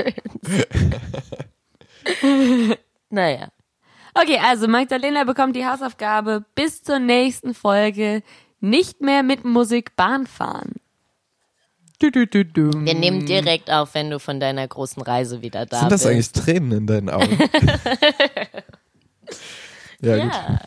naja. Okay, also Magdalena bekommt die Hausaufgabe bis zur nächsten Folge nicht mehr mit Musik Bahn fahren. Wir nehmen direkt auf, wenn du von deiner großen Reise wieder da Sind das bist. eigentlich Tränen in deinen Augen? ja, gut. ja.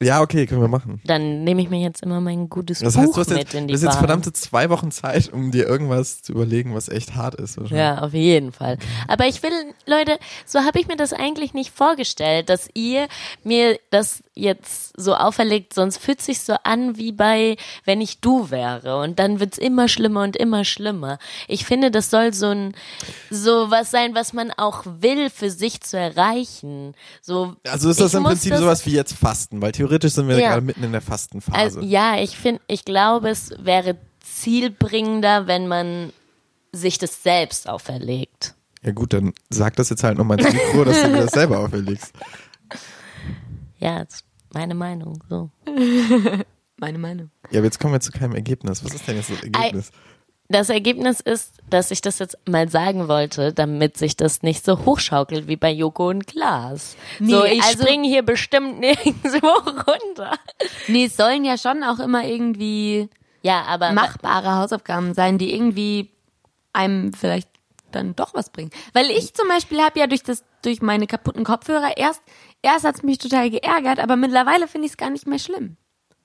Ja, okay, können wir machen. Dann nehme ich mir jetzt immer mein gutes Das Buch heißt, du hast mit jetzt, in die das jetzt Bahn. verdammte zwei Wochen Zeit, um dir irgendwas zu überlegen, was echt hart ist. Ja, auf jeden Fall. Aber ich will, Leute, so habe ich mir das eigentlich nicht vorgestellt, dass ihr mir das jetzt so auferlegt, sonst fühlt sich so an wie bei, wenn ich du wäre. Und dann wird's immer schlimmer und immer schlimmer. Ich finde, das soll so ein, so was sein, was man auch will, für sich zu erreichen. So, Also ist das im Prinzip das- sowas wie jetzt Fasten, weil theoretisch sind wir Ja. gerade mitten in der Fastenphase. Also, ja, ich finde, ich glaube, es wäre zielbringender, wenn man sich das selbst auferlegt. Ja gut, dann sag das jetzt halt nochmal ins Mikro, dass du dir das selber auferlegst. Ja, das ist meine Meinung. So. Meine Meinung. Ja, aber jetzt kommen wir zu keinem Ergebnis. Was ist denn jetzt das Ergebnis? Das Ergebnis ist, dass ich das jetzt mal sagen wollte, damit sich das nicht so hochschaukelt wie bei Joko und so, Nee, ich also- springe hier bestimmt nirgendwo runter. Nee, es sollen ja schon auch immer irgendwie Ja, aber machbare Hausaufgaben sein, die irgendwie einem vielleicht dann doch was bringen. Weil ich zum Beispiel habe ja durch das, durch meine kaputten Kopfhörer erst, erst hat's mich total geärgert, aber mittlerweile finde ich es gar nicht mehr schlimm.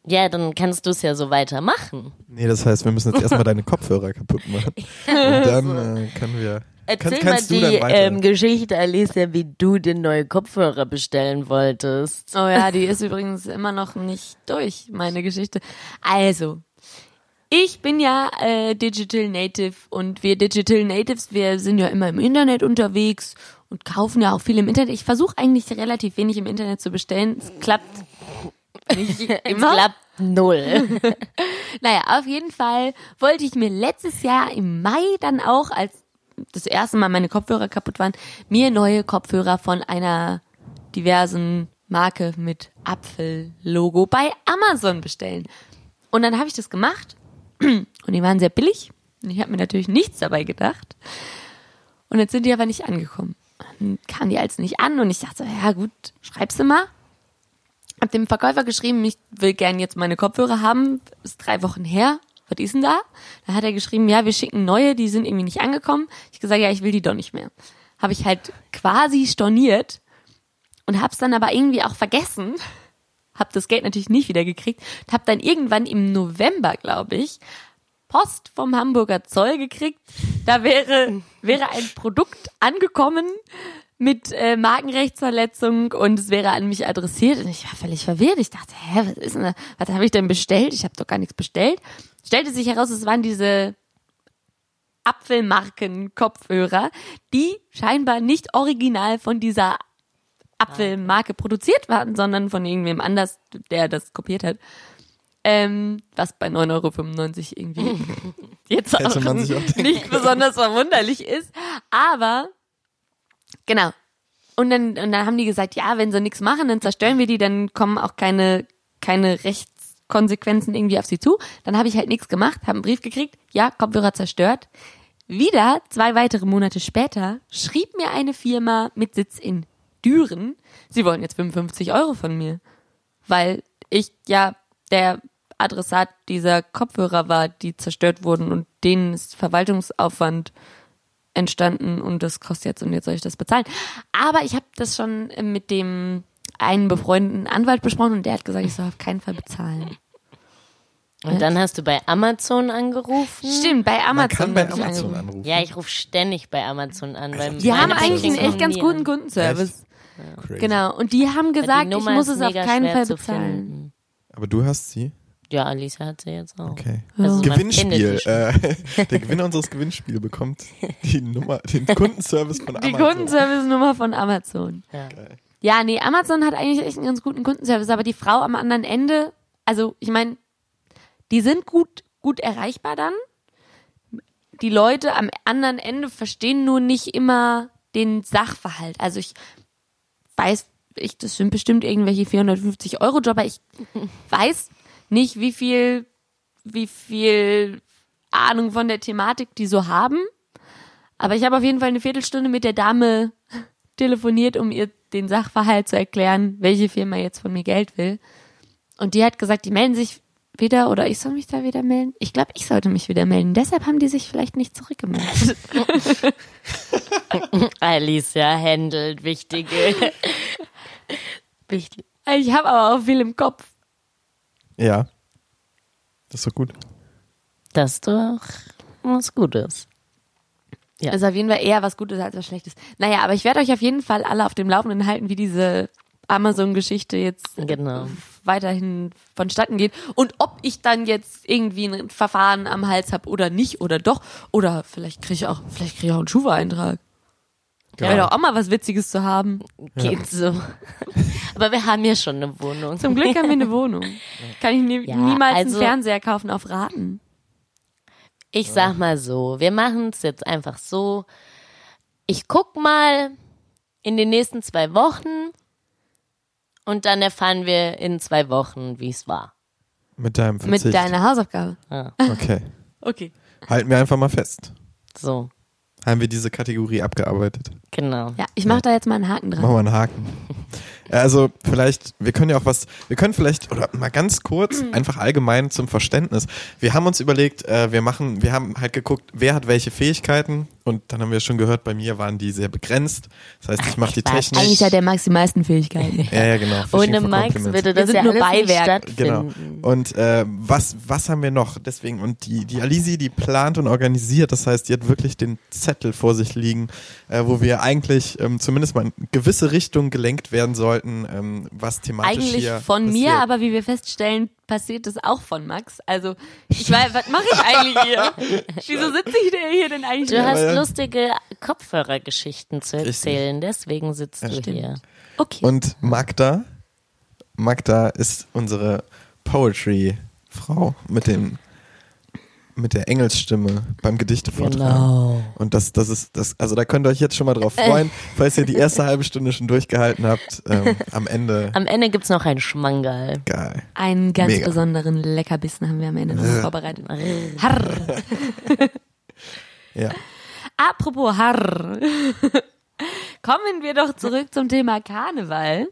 Ja, dann kannst du es ja so weitermachen. Nee, das heißt, wir müssen jetzt erstmal deine Kopfhörer kaputt machen. Und dann äh, können wir. Erzähl kannst, mal die ähm, Geschichte, Alicia, wie du den neue Kopfhörer bestellen wolltest. Oh ja, die ist übrigens immer noch nicht durch, meine Geschichte. Also, ich bin ja äh, Digital Native und wir Digital Natives, wir sind ja immer im Internet unterwegs und kaufen ja auch viel im Internet. Ich versuche eigentlich relativ wenig im Internet zu bestellen. Es klappt nicht Es immer. klappt null. Naja, auf jeden Fall wollte ich mir letztes Jahr im Mai dann auch, als das erste Mal meine Kopfhörer kaputt waren, mir neue Kopfhörer von einer diversen Marke mit Apfel-Logo bei Amazon bestellen. Und dann habe ich das gemacht und die waren sehr billig. Und ich habe mir natürlich nichts dabei gedacht. Und jetzt sind die aber nicht angekommen. Dann kamen die als nicht an und ich dachte, ja gut, schreibst du mal. Hab dem Verkäufer geschrieben, ich will gern jetzt meine Kopfhörer haben. Ist drei Wochen her. Was ist denn da? Da hat er geschrieben, ja, wir schicken neue, die sind irgendwie nicht angekommen. Ich gesagt, ja, ich will die doch nicht mehr. Habe ich halt quasi storniert und hab's dann aber irgendwie auch vergessen. Hab das Geld natürlich nicht wieder gekriegt. Hab dann irgendwann im November, glaube ich, Post vom Hamburger Zoll gekriegt. Da wäre, wäre ein Produkt angekommen mit äh, Markenrechtsverletzung und es wäre an mich adressiert und ich war völlig verwirrt. Ich dachte, hä, was ist denn? Was habe ich denn bestellt? Ich habe doch gar nichts bestellt. Stellte sich heraus, es waren diese Apfelmarken-Kopfhörer, die scheinbar nicht original von dieser Apfelmarke produziert waren, sondern von irgendwem anders, der das kopiert hat. Ähm, was bei 9,95 Euro irgendwie jetzt auch, auch nicht besonders verwunderlich ist. Aber genau. Und dann, und dann haben die gesagt, ja, wenn sie nichts machen, dann zerstören wir die, dann kommen auch keine, keine Rechtskonsequenzen irgendwie auf sie zu. Dann habe ich halt nichts gemacht, habe einen Brief gekriegt, ja, Kopfhörer zerstört. Wieder, zwei weitere Monate später, schrieb mir eine Firma mit Sitz in Düren, sie wollen jetzt 55 Euro von mir. Weil ich ja der Adressat dieser Kopfhörer war, die zerstört wurden und denen ist Verwaltungsaufwand entstanden und das kostet jetzt und jetzt soll ich das bezahlen. Aber ich habe das schon mit dem einen befreundeten Anwalt besprochen und der hat gesagt, ich soll auf keinen Fall bezahlen. Und dann hast du bei Amazon angerufen. Stimmt, bei Amazon. Man kann bei ich Amazon angerufen. anrufen. Ja, ich rufe ständig bei Amazon an. Weil Die haben eigentlich einen echt ganz guten. Kundenservice. Crazy. Genau. Und die haben Die gesagt, ich Nummer muss es auf keinen Fall bezahlen. Aber du hast sie? Ja, Alicia hat sie jetzt auch. Okay. Also Gewinnspiel. die. Äh, der Gewinner unseres Gewinnspiels bekommt die Nummer, den Kundenservice von Die Amazon. Kundenservice-Nummer von Amazon. Ja. Ja, nee, Amazon hat eigentlich echt einen ganz guten Kundenservice, aber die Frau am anderen Ende, also ich meine, die sind gut, gut erreichbar dann. Die Leute am anderen Ende verstehen nur nicht immer den Sachverhalt. Also ich weiß, ich, das sind bestimmt irgendwelche 450 Euro Jobber. Ich weiß nicht, wie viel, wie viel Ahnung von der Thematik die so haben. Aber ich habe auf jeden Fall eine Viertelstunde mit der Dame telefoniert, um ihr den Sachverhalt zu erklären, welche Firma jetzt von mir Geld will. Und die hat gesagt, die melden sich wieder oder ich soll mich da wieder melden. Ich glaube, ich sollte mich wieder melden. Deshalb haben die sich vielleicht nicht zurückgemeldet. Alicia handelt wichtige. Wichtig. ich habe aber auch viel im Kopf. Ja. Das ist doch gut. Das ist doch was Gutes. Ja. Also auf jeden Fall eher was Gutes als was Schlechtes. Naja, aber ich werde euch auf jeden Fall alle auf dem Laufenden halten, wie diese Amazon-Geschichte jetzt äh, Genau. weiterhin vonstatten geht. Und ob ich dann jetzt irgendwie ein Verfahren am Hals habe oder nicht oder doch. Oder vielleicht kriege ich auch, vielleicht kriege ich auch einen Schufa-Eintrag. Wäre doch auch mal was Witziges zu haben. Geht so. Aber wir haben ja schon eine Wohnung. Zum Glück haben wir eine Wohnung. Kann ich nie, Ja, niemals also- einen Fernseher kaufen auf Raten. Ich sag mal so, wir machen es jetzt einfach so. Ich guck mal in den nächsten zwei Wochen und dann erfahren wir in zwei Wochen, wie es war. Mit deinem Verzicht. Mit deiner Hausaufgabe. Okay. Okay. Halten wir einfach mal fest. So, Haben wir diese Kategorie abgearbeitet. genau. Ja, ich mache da jetzt mal einen Haken dran. Machen wir einen Haken. Also vielleicht, wir können ja auch was, wir können vielleicht, oder mal ganz kurz, einfach allgemein zum Verständnis. Wir haben uns überlegt, äh, wir machen, wir haben halt geguckt, wer hat welche Fähigkeiten und dann haben wir schon gehört, bei mir waren die sehr begrenzt. Das heißt, ich mache die Quatsch. Technik. Eigentlich hat der Max die meisten Fähigkeiten. ja, ja, genau. Fishing Ohne Max würde das sind ja nur Beiwerk. Genau. Und äh, was, was haben wir noch? Deswegen, und die, die Alisi, die plant und organisiert, das heißt, die hat wirklich den Zettel vor sich liegen, äh, wo wir eigentlich ähm, zumindest mal in gewisse Richtung gelenkt werden sollten, ähm, was thematisch Eigentlich hier von mir, passiert. aber wie wir feststellen, passiert das auch von Max. Also, ich weiß, was mache ich eigentlich hier? Wieso sitze ich denn hier denn eigentlich? Du hast. Lustige Kopfhörergeschichten zu Richtig. erzählen, deswegen sitzt du hier. Okay. Und Magda, Magda ist unsere Poetry-Frau mit dem mit der Engelsstimme beim Gedichte vortragen. Genau. Und das, das ist, das, also da könnt ihr euch jetzt schon mal drauf freuen, falls ihr die erste halbe Stunde schon durchgehalten habt. Ähm, am Ende Am Ende gibt's noch einen Schmangal. geil. Einen ganz Mega. besonderen Leckerbissen haben wir am Ende noch vorbereitet. Harr. Ja. Apropos Harr. Kommen wir doch zurück zum Thema Karneval.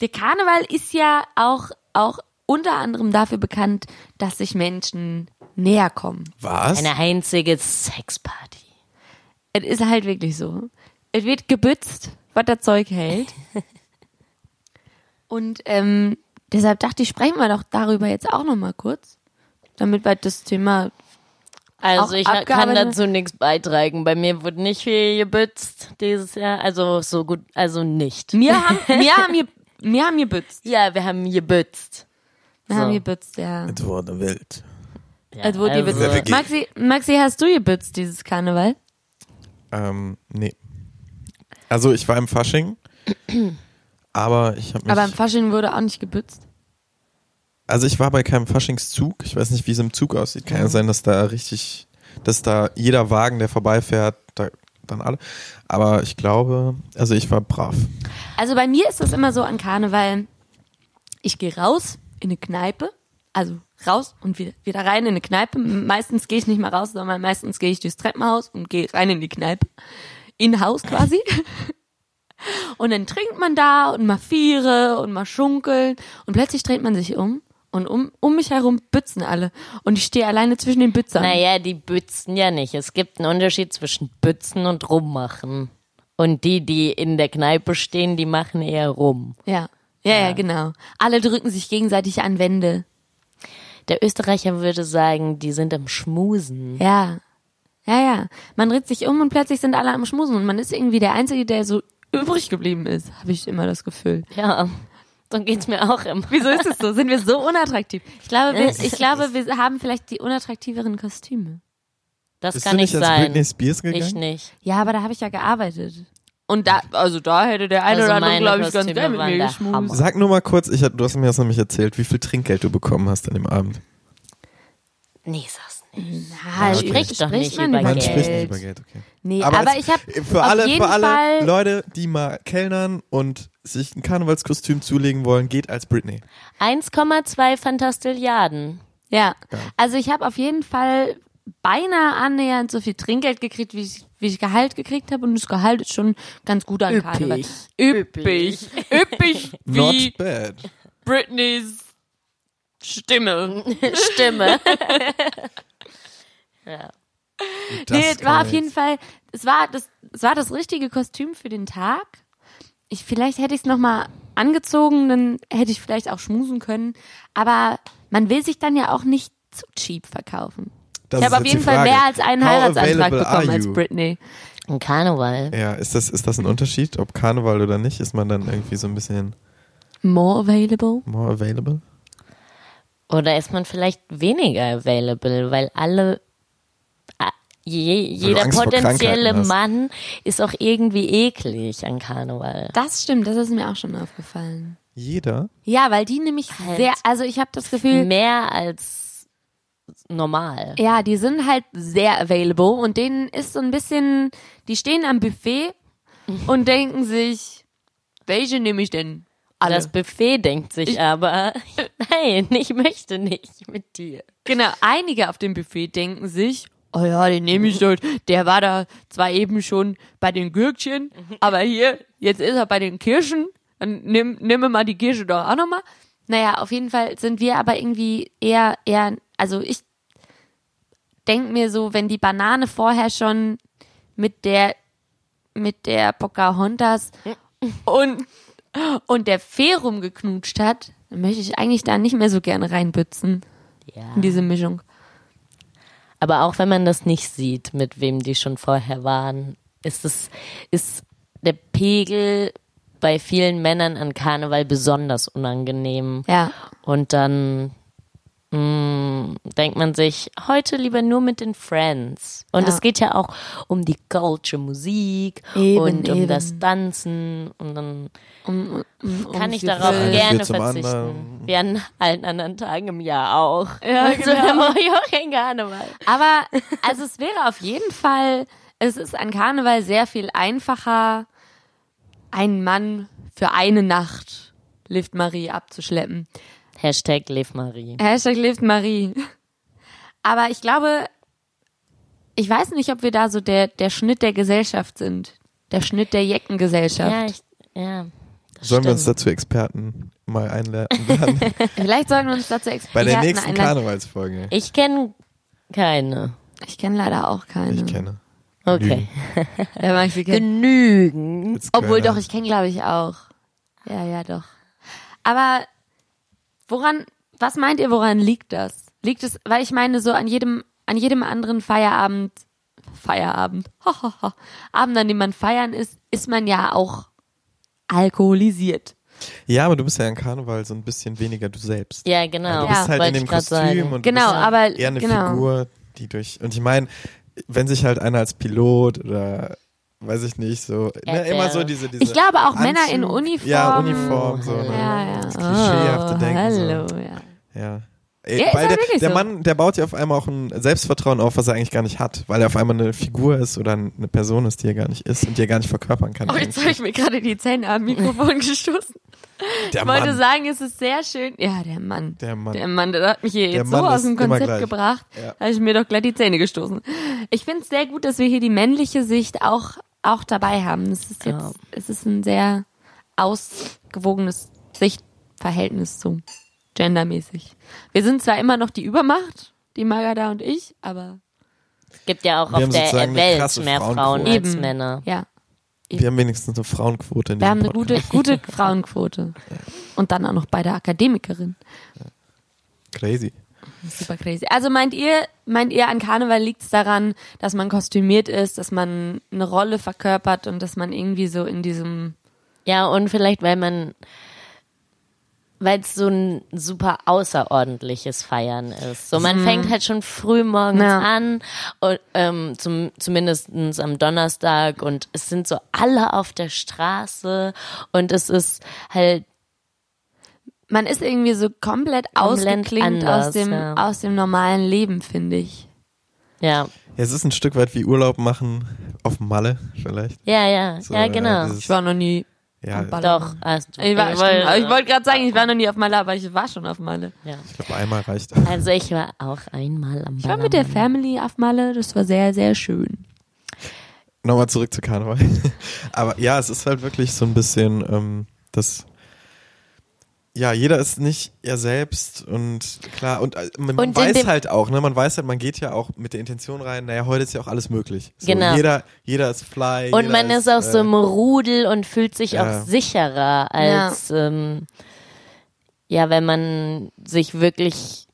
Der Karneval ist ja auch, auch unter anderem dafür bekannt, dass sich Menschen näher kommen. Was? Eine einzige Sexparty. Es ist halt wirklich so. Es wird gebützt, was das Zeug hält. Und ähm, deshalb dachte ich, sprechen wir doch darüber jetzt auch noch mal kurz, damit wir das Thema Also Auch ich kann dazu nichts beitragen. Bei mir wurde nicht viel gebützt dieses Jahr. Also so gut, also nicht. Wir haben, wir haben, ge, wir haben gebützt. Ja, wir haben gebützt. Wir So. haben gebützt, ja. Es wurde wild. Ja, Es wurde gebützt. Wirklich. Maxi, Maxi, hast du gebützt dieses Karneval? Ähm, nee. Also ich war im Fasching, aber ich habe mich. Aber im Fasching wurde auch nicht gebützt. Also ich war bei keinem Faschingszug. Ich weiß nicht, wie es im Zug aussieht. Kann ja sein, dass da richtig, dass da jeder Wagen, der vorbeifährt, da dann alle. Aber ich glaube, also ich war brav. Also bei mir ist das immer so an Karneval. Ich gehe raus in eine Kneipe, also raus und wieder, wieder rein in eine Kneipe. Meistens gehe ich nicht mal raus, sondern meistens gehe ich durchs Treppenhaus und gehe rein in die Kneipe. In Haus quasi. Und dann trinkt man da und mal Viere und mal schunkeln und plötzlich dreht man sich um und um, um mich herum bützen alle. Und ich stehe alleine zwischen den Bützern. Naja, die bützen ja nicht. Es gibt einen Unterschied zwischen bützen und rummachen. Und die, die in der Kneipe stehen, die machen eher rum. Ja. Ja, ja, genau. Alle drücken sich gegenseitig an Wände. Der Österreicher würde sagen, die sind am Schmusen. Ja. Ja, ja. Man dreht sich um und plötzlich sind alle am Schmusen und man ist irgendwie der Einzige, der so übrig geblieben ist, habe ich immer das Gefühl. Ja, so geht's mir auch immer. Wieso ist es so? Sind wir so unattraktiv? Ich glaube, wir, ich glaube, wir haben vielleicht die unattraktiveren Kostüme. Das Bist kann du nicht nicht sein. Britney Spears gegangen? Ich nicht. Ja, aber da habe ich ja gearbeitet. Und da, also da hätte der eine Also oder andere, glaube ich, ganz gerne mit mir geschmust. Sag nur mal kurz, ich, du hast mir das nämlich erzählt, wie viel Trinkgeld du bekommen hast an dem Abend. Nee, sag's nicht. Na, okay. Spricht doch nicht über Man Geld. spricht nicht über Geld, okay. Nee, aber, als- ich habe für alle, für alle Fall Leute, die mal kellnern und sich ein Karnevalskostüm zulegen wollen, geht als Britney. 1,2 Fantastilliarden. Ja, also ich habe auf jeden Fall beinahe annähernd so viel Trinkgeld gekriegt, wie ich, wie ich Gehalt gekriegt habe. Und das Gehalt ist schon ganz gut an Üppig. Karneval. Üppig. Üppig wie Not bad. Britneys Stimme. Stimme. ja. Das nee, es war auf jeden Fall, es war das, es war das richtige Kostüm für den Tag. Ich, vielleicht hätte ich es nochmal angezogen, dann hätte ich vielleicht auch schmusen können. Aber man will sich dann ja auch nicht zu cheap verkaufen. Das ich habe auf jeden Fall mehr als einen How Heiratsantrag bekommen als? Britney. Ein Karneval. Ja, ist das, ist das ein Unterschied, ob Karneval oder nicht? Ist man dann irgendwie so ein bisschen More available? more available? Oder ist man vielleicht weniger available, weil alle, je, jeder potenzielle. Mann ist auch irgendwie eklig an Karneval. Das stimmt, das ist mir auch schon aufgefallen. Jeder? Ja, weil die nämlich Halt. sehr, also ich habe das Gefühl, Mehr als normal. ja, die sind halt sehr available und denen ist so ein bisschen, die stehen am Buffet und denken sich, welche nehme ich denn? Alle. Das Buffet denkt sich aber, nein, ich möchte nicht mit dir. Genau, einige auf dem Buffet denken sich, oh ja, den nehme ich dort. Der war da zwar eben schon bei den Gürkchen, aber hier, jetzt ist er bei den Kirschen. Dann nimm, nimm mal die Kirsche doch auch nochmal. Naja, auf jeden Fall sind wir aber irgendwie eher, eher, also ich denk mir so, wenn die Banane vorher schon mit der, mit der Pocahontas und, und der Fee rumgeknutscht hat, dann möchte ich eigentlich da nicht mehr so gerne reinbützen Ja. in diese Mischung. Aber auch wenn man das nicht sieht, mit wem die schon vorher waren, ist es, ist der Pegel bei vielen Männern an Karneval besonders unangenehm. Ja. Und dann mh, denkt man sich, heute lieber nur mit den Friends. Und Ja. es geht ja auch um die Culture Musik Eben, und um eben. das Tanzen. Und dann Um, um, um kann ich darauf will. gerne verzichten. anderen. Wie an allen anderen Tagen im Jahr auch. Ja, also genau. da mache ich auch kein Karneval. Aber also es wäre auf jeden Fall, es ist an Karneval sehr viel einfacher, einen Mann für eine Nacht Lift Marie abzuschleppen. Hashtag Lev Marie. Hashtag Lift Marie. Aber ich glaube, ich weiß nicht, ob wir da so der, der Schnitt der Gesellschaft sind. Der Schnitt der Jeckengesellschaft. Ja, ich, ja. Sollen wir uns stimmt. dazu Experten mal einladen? Vielleicht sollten wir uns dazu Experten Bei der nächsten einladen. Karnevalsfolge. Ich kenne keine. Ich kenne leider auch keine. Ich kenne. Okay. Kennen? Genügend. Jetzt Obwohl doch, ich kenne glaube ich auch. Ja, ja, doch. Aber woran, was meint ihr, woran liegt das? Liegt es, weil ich meine, so an jedem, an jedem anderen Feierabend, Feierabend, hahaha, Abend, an dem man feiern ist, ist man ja auch alkoholisiert. Ja, aber du bist ja an Karneval so ein bisschen weniger du selbst. Ja, genau. Du bist halt Wollte in dem Kostüm sagen. und Genau, du bist aber- eher eine genau. Figur, die durch. Und ich meine, wenn sich halt einer als Pilot oder weiß ich nicht, so ne, Erdbeere. immer so diese, diese Ich glaube auch Anzug, Männer in Uniform. Ja, Uniform, so. Ne? Ja, ja. Das klischeehafte oh, Denken. Hallo, So. ja. Ja. Ey, Ja, weil ja der, der so. Mann, der baut ja auf einmal auch ein Selbstvertrauen auf, was er eigentlich gar nicht hat, weil er auf einmal eine Figur ist oder eine Person ist, die er gar nicht ist und die er gar nicht verkörpern kann. Oh, jetzt habe ich mir gerade die Zähne am Mikrofon gestoßen. der Ich wollte Mann, sagen, es ist sehr schön. Ja, der Mann. der Mann. Der Mann, der hat mich hier jetzt so aus dem Konzept gebracht. Ja. Habe ich mir doch gleich die Zähne gestoßen. Ich finde es sehr gut, dass wir hier die männliche Sicht auch, auch dabei haben. Es ist jetzt, Ja. es ist ein sehr ausgewogenes Sichtverhältnis so gendermäßig. Wir sind zwar immer noch die Übermacht, die Magada und ich, aber Es gibt ja auch Wir auf der Welt mehr Frauen als Eben. Männer. ja, Wir haben wenigstens eine Frauenquote in wir haben eine gute, gute Frauenquote. Und dann auch noch bei der Akademikerin. Crazy. Super crazy. Also meint ihr, meint ihr, an Karneval liegt es daran, dass man kostümiert ist, dass man eine Rolle verkörpert und dass man irgendwie so in diesem Ja, und vielleicht, weil man, weil es so ein super außerordentliches Feiern ist. So, man fängt halt schon früh morgens Ja. an, und, ähm, zum, zumindestens am Donnerstag und es sind so alle auf der Straße und es ist halt, man ist irgendwie so komplett, Komplett ausgeklingt anders, aus dem ja. aus dem normalen Leben, finde ich. ja, Ja, es ist ein Stück weit wie Urlaub machen auf Malle vielleicht. ja, ja, So, ja, äh, genau. dieses- Ich war noch nie Ja, am Ballern. Doch, du. Ich, war- Ich stimmt, wollte- aber ich wollte gerade sagen, ich war noch nie auf Malle, aber ich war schon auf Malle. ja. ich glaube, einmal reicht. Also ich war auch einmal am Ich war mit der Ballermann. Family auf Malle, das war sehr, sehr schön. Nochmal zurück zu Karneval. Aber ja, es ist halt wirklich so ein bisschen ähm, das. Ja, jeder ist nicht er selbst und klar, und äh, man Und weiß halt auch, ne, man weiß halt, man geht ja auch mit der Intention rein, naja, heute ist ja auch alles möglich. So, Genau. Jeder, jeder ist fly. Und man ist auch so äh, im Rudel und fühlt sich Ja. auch sicherer als ähm, ja, wenn man sich wirklich,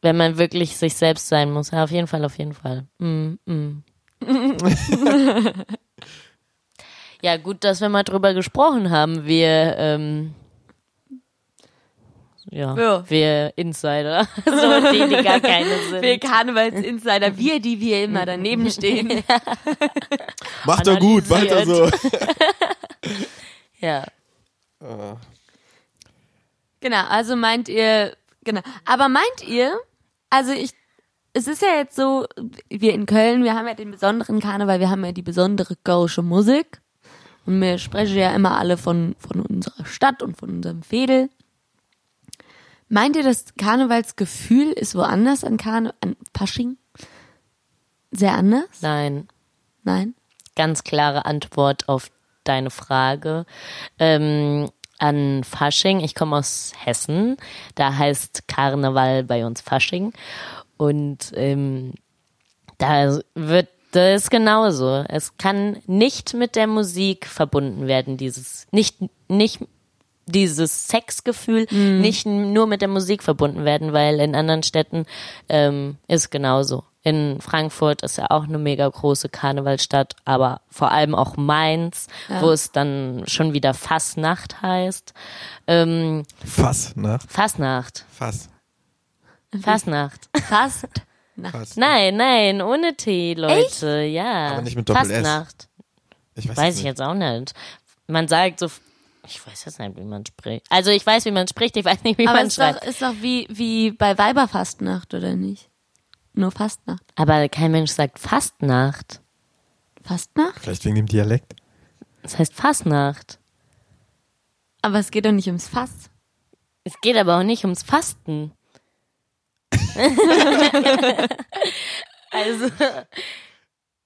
wenn man wirklich sich selbst sein muss. Ja, auf jeden Fall, auf jeden Fall. Mm, mm. ja, gut, dass wir mal drüber gesprochen haben. Wir ähm, ja, Ja. wir Insider, so die, die gar keine sind. Wir Karnevalsinsider, wir, die wir immer daneben stehen. Macht er gut, macht er so. ja. Genau, also meint ihr, genau. Aber meint ihr, also ich, es ist ja jetzt so, wir in Köln, wir haben ja den besonderen Karneval, wir haben ja die besondere kölsche Musik. Und wir sprechen ja immer alle von, von unserer Stadt und von unserem Fädel. Meint ihr, das Karnevalsgefühl ist woanders an Karne, an Fasching? Sehr anders? Nein. Nein? ganz klare Antwort auf deine Frage. Ähm, an Fasching, ich komme aus Hessen, da heißt Karneval bei uns Fasching und ähm, da wird das ist genauso. Es kann nicht mit der Musik verbunden werden, dieses nicht nicht dieses Sexgefühl nicht nur mit der Musik verbunden werden, weil in anderen Städten ähm, ist genauso. In Frankfurt ist ja auch eine mega große Karnevalstadt, aber vor allem auch Mainz, wo es dann schon wieder Fassnacht heißt. Ähm, Fass, nach. Fassnacht. Fass. Fassnacht. Fast. Nein, nein, ohne T, Leute. Ja. Aber nicht mit Doppel-S. Fassnacht. Ich weiß, Weiß ich nicht. jetzt auch nicht. Man sagt so, ich weiß jetzt nicht, wie man spricht. Also ich weiß, wie man spricht, ich weiß nicht, wie Aber man doch, schreibt. ist doch wie, wie bei Weiberfastnacht, oder nicht? Nur Fastnacht. Aber kein Mensch sagt Fastnacht. Fastnacht? Vielleicht wegen dem Dialekt. Das heißt Fastnacht. Aber es geht doch nicht ums Fass. Es geht aber auch nicht ums Fasten. also,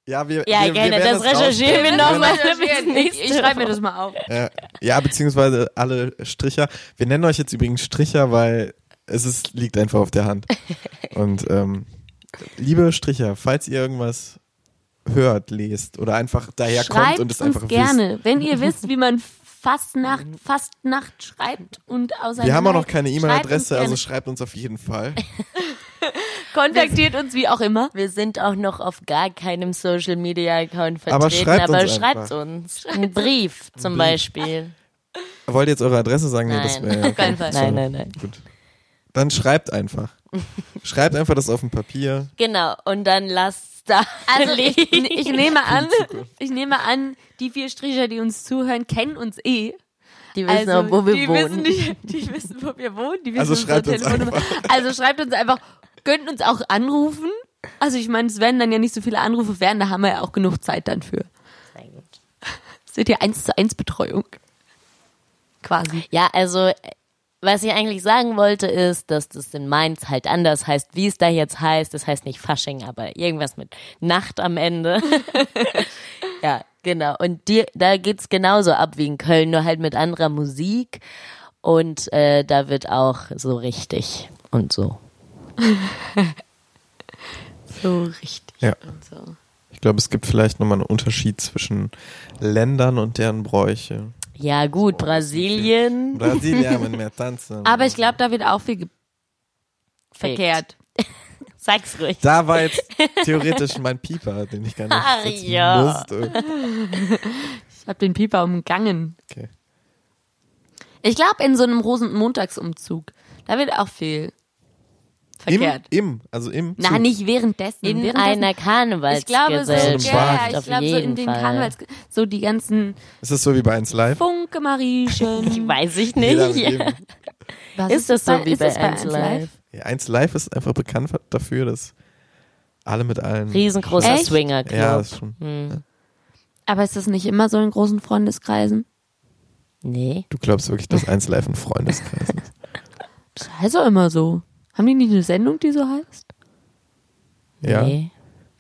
Ja, wir, ja, wir, gerne, wir werden das recherchieren wir nochmal. Ich, ich schreibe mir das mal auf. Ja, ja, beziehungsweise alle Stricher. Wir nennen euch jetzt übrigens Stricher, weil es ist, liegt einfach auf der Hand. Und ähm, liebe Stricher, falls ihr irgendwas hört, lest oder einfach daherkommt Schreibt und es uns einfach gerne, wenn ihr wisst, wie man Fastnacht, Fastnacht schreibt und wisst. Wir haben auch noch keine uns E-Mail-Adresse, also schreibt uns auf jeden Fall. kontaktiert uns wie auch immer. Wir sind auch noch auf gar keinem Social Media Account vertreten, Aber schreibt aber uns schreibt einfach. uns. Einen Brief zum Brief. Beispiel. Wollt ihr jetzt eure Adresse sagen? Nee, das Nein. wäre Auf keinen Fall. Nein, nein, nein. Gut. Dann schreibt einfach. schreibt einfach das auf dem Papier. Genau, und dann lasst da Also ich, ich nehme an, ich nehme an, die vier Stricher, die uns zuhören, kennen uns eh. Die wissen also, auch, wo wir die wohnen. Wissen die, die wissen, wo wir wohnen. Die wissen Also unsere schreibt uns Telefonnummer. Also schreibt uns einfach, könnt uns auch anrufen. Also ich meine, es werden dann ja nicht so viele Anrufe werden, da haben wir ja auch genug Zeit dann für. Sehr gut. Wird ja eins zu eins Betreuung. Quasi. Ja, also was ich eigentlich sagen wollte, ist, dass das in Mainz halt anders heißt, wie es da jetzt heißt. Das heißt nicht Fasching, aber irgendwas mit Nacht am Ende. ja, genau. Und dir, da geht's genauso ab wie in Köln, nur halt mit anderer Musik. Und äh, da wird auch so richtig und so. So richtig. Ja. Und so. Ich glaube, es gibt vielleicht nochmal einen Unterschied zwischen Ländern und deren Bräuche. Ja, gut, Brasilien. Brasilien mit mehr tanzen. Aber ich glaube, da wird auch viel verkehrt. Sag's ruhig. Da war jetzt theoretisch mein Pieper, den ich gar nicht Ach, ja. musste. Ich habe den Pieper umgangen. Okay. Ich glaube, in so einem Rosenmontagsumzug, da wird auch viel verkehrt. im, also im Na, Zug. nicht währenddessen. In währenddessen einer ich glaube, so, Karnevalsgesellschaft. ja, ich glaube, so in den. Karnevals, so die ganzen Ist das so wie bei 1 Live? Funke Mariechen. Weiß ich nicht. Was Ist das so wie ist bei das 1 1 Live? Ja, 1 Live ist einfach bekannt dafür, dass alle mit allen. Riesengroßer Echt? Swingerclub. Ja, das ist schon. Aber ist das nicht immer so in großen Freundeskreisen? Nee. Du glaubst wirklich, dass 1 Live ein Freundeskreis ist? Das heißt auch immer so. Haben die nicht eine Sendung, die so heißt? Ja. Nee.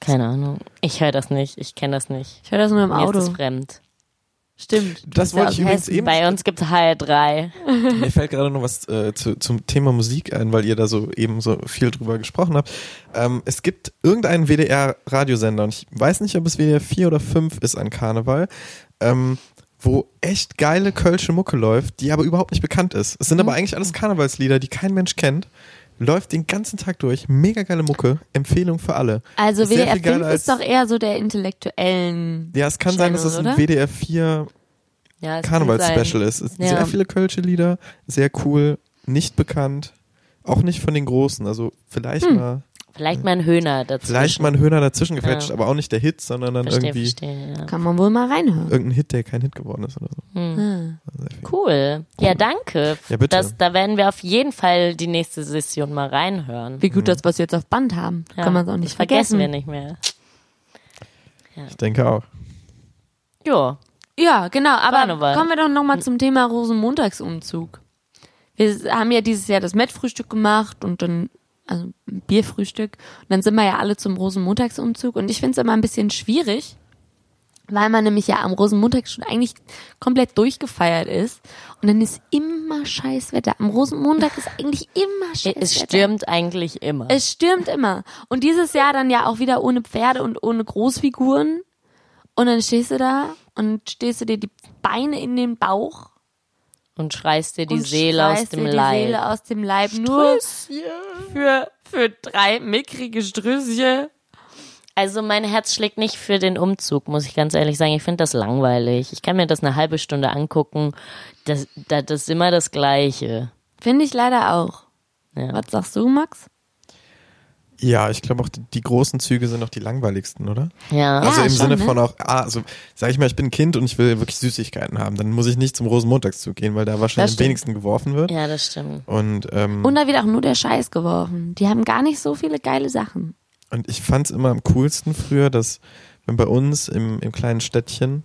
Keine Ahnung. Ich höre das nicht. Ich kenne das nicht. Ich höre das nur im Mir ist Auto. das fremd. Stimmt. Das wollte ich übrigens Hessen. eben. Bei uns gibt's HR3. Mir fällt gerade noch was äh, zu, zum Thema Musik ein, weil ihr da so eben so viel drüber gesprochen habt. Ähm, es gibt irgendeinen WDR-Radiosender und ich weiß nicht, ob es WDR 4 oder 5 ist an Karneval, ähm, wo echt geile kölsche Mucke läuft, die aber überhaupt nicht bekannt ist. Es sind aber eigentlich alles Karnevalslieder, die kein Mensch kennt. Läuft den ganzen Tag durch. Mega geile Mucke. Empfehlung für alle. Also Ist WDR viel geiler 5 als- ist doch eher so der intellektuellen. Ja, es kann sein, dass es Channel, ein? WDR 4 Ja, Karnevalsspecial ist. Es sind Ja. Sehr viele kölsche Lieder, sehr cool, nicht bekannt, auch nicht von den Großen. Also vielleicht Hm. mal, Vielleicht mal ein Höhner dazwischen. vielleicht mal ein Höhner dazwischen gefälscht, Ja. aber auch nicht der Hit, sondern dann Verstehe, irgendwie verstehe, ja. Kann man wohl mal reinhören. irgendein Hit, der kein Hit geworden ist oder so. Hm. Viel. Cool. Ja, danke. Ja, bitte. Das, da werden wir auf jeden Fall die nächste Session mal reinhören. Wie gut, dass wir es jetzt auf Band haben. Ja, Kann man es auch nicht das vergessen vergessen. wir nicht mehr. Ich denke auch. Ja. Ja, genau. Aber Karneval. kommen wir doch nochmal zum Thema Rosenmontagsumzug. Wir haben ja dieses Jahr das Mettfrühstück gemacht und dann, also ein Bierfrühstück. Und dann sind wir ja alle zum Rosenmontagsumzug. Und ich finde es immer ein bisschen schwierig, weil man nämlich ja am Rosenmontag schon eigentlich komplett durchgefeiert ist. Und dann ist immer scheiß Wetter. Am Rosenmontag ist eigentlich immer scheiß Es stürmt eigentlich immer. Es stürmt immer. Und dieses Jahr dann ja auch wieder ohne Pferde und ohne Großfiguren. Und dann stehst du da und stehst du dir die Beine in den Bauch und schreist dir die Seele aus schreist dem dir die Leib. Seele aus dem Leib. Nur für, für drei mickrige Strößchen. Also mein Herz schlägt nicht für den Umzug, muss ich ganz ehrlich sagen. Ich finde das langweilig. Ich kann mir das eine halbe Stunde angucken. Das, das, das ist immer das Gleiche. Finde ich leider auch. Ja. Was sagst du, Max? Ja, ich glaube auch, die, die großen Züge sind auch die langweiligsten, oder? Ja. also im schon, Sinne ne? von auch, ah, also sag ich mal, ich bin ein Kind und ich will wirklich Süßigkeiten haben, dann muss ich nicht zum Rosenmontagszug gehen, weil da wahrscheinlich am wenigsten geworfen wird. ja, das stimmt. Und, ähm, Und da wird auch nur der Scheiß geworfen. Die haben gar nicht so viele geile Sachen. Und ich fand es immer am coolsten früher, dass wenn bei uns im, im kleinen Städtchen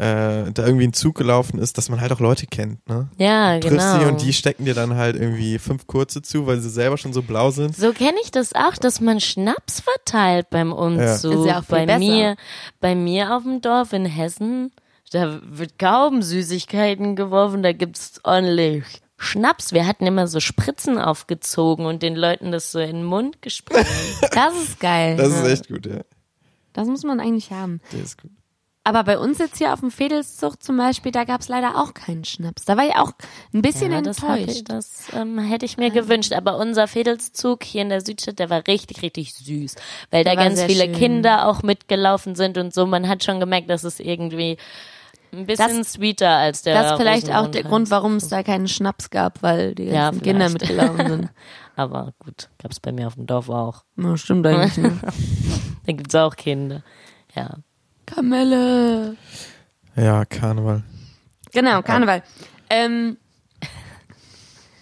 äh, da irgendwie ein Zug gelaufen ist, dass man halt auch Leute kennt, ne? Ja, Triffst genau. sie und die stecken dir dann halt irgendwie fünf kurze zu, weil sie selber schon so blau sind. So kenne ich das auch, dass man Schnaps verteilt beim Umzug. Ist ja auch viel bei besser. mir, bei mir auf dem Dorf in Hessen, da wird kaum Süßigkeiten geworfen, da gibt's ordentlich Schnaps. Wir hatten immer so Spritzen aufgezogen und den Leuten das so in den Mund gespritzt. Das ist geil. Das ist echt gut, ja. Das muss man eigentlich haben. Der ist gut. Aber bei uns jetzt hier auf dem Fädelszug zum Beispiel, da gab's leider auch keinen Schnaps. Da war ich auch ein bisschen ja, das, enttäuscht. ich, das ähm, hätte ich mir gewünscht. Aber unser Fädelszug hier in der Südstadt, der war richtig, richtig süß. Weil da Der war ganz viele schön. Kinder auch mitgelaufen sind und so. Man hat schon gemerkt, dass es irgendwie ein bisschen sweeter als der das ist vielleicht auch der. Grund, warum es da keinen Schnaps gab, weil die Ja, ganzen Kinder vielleicht. mitgelaufen sind. Aber gut, gab's bei mir auf dem Dorf auch. Ja, stimmt eigentlich nicht. Da gibt's auch Kinder. Ja. Kamelle. Ja, Karneval. Genau, Karneval. Ähm,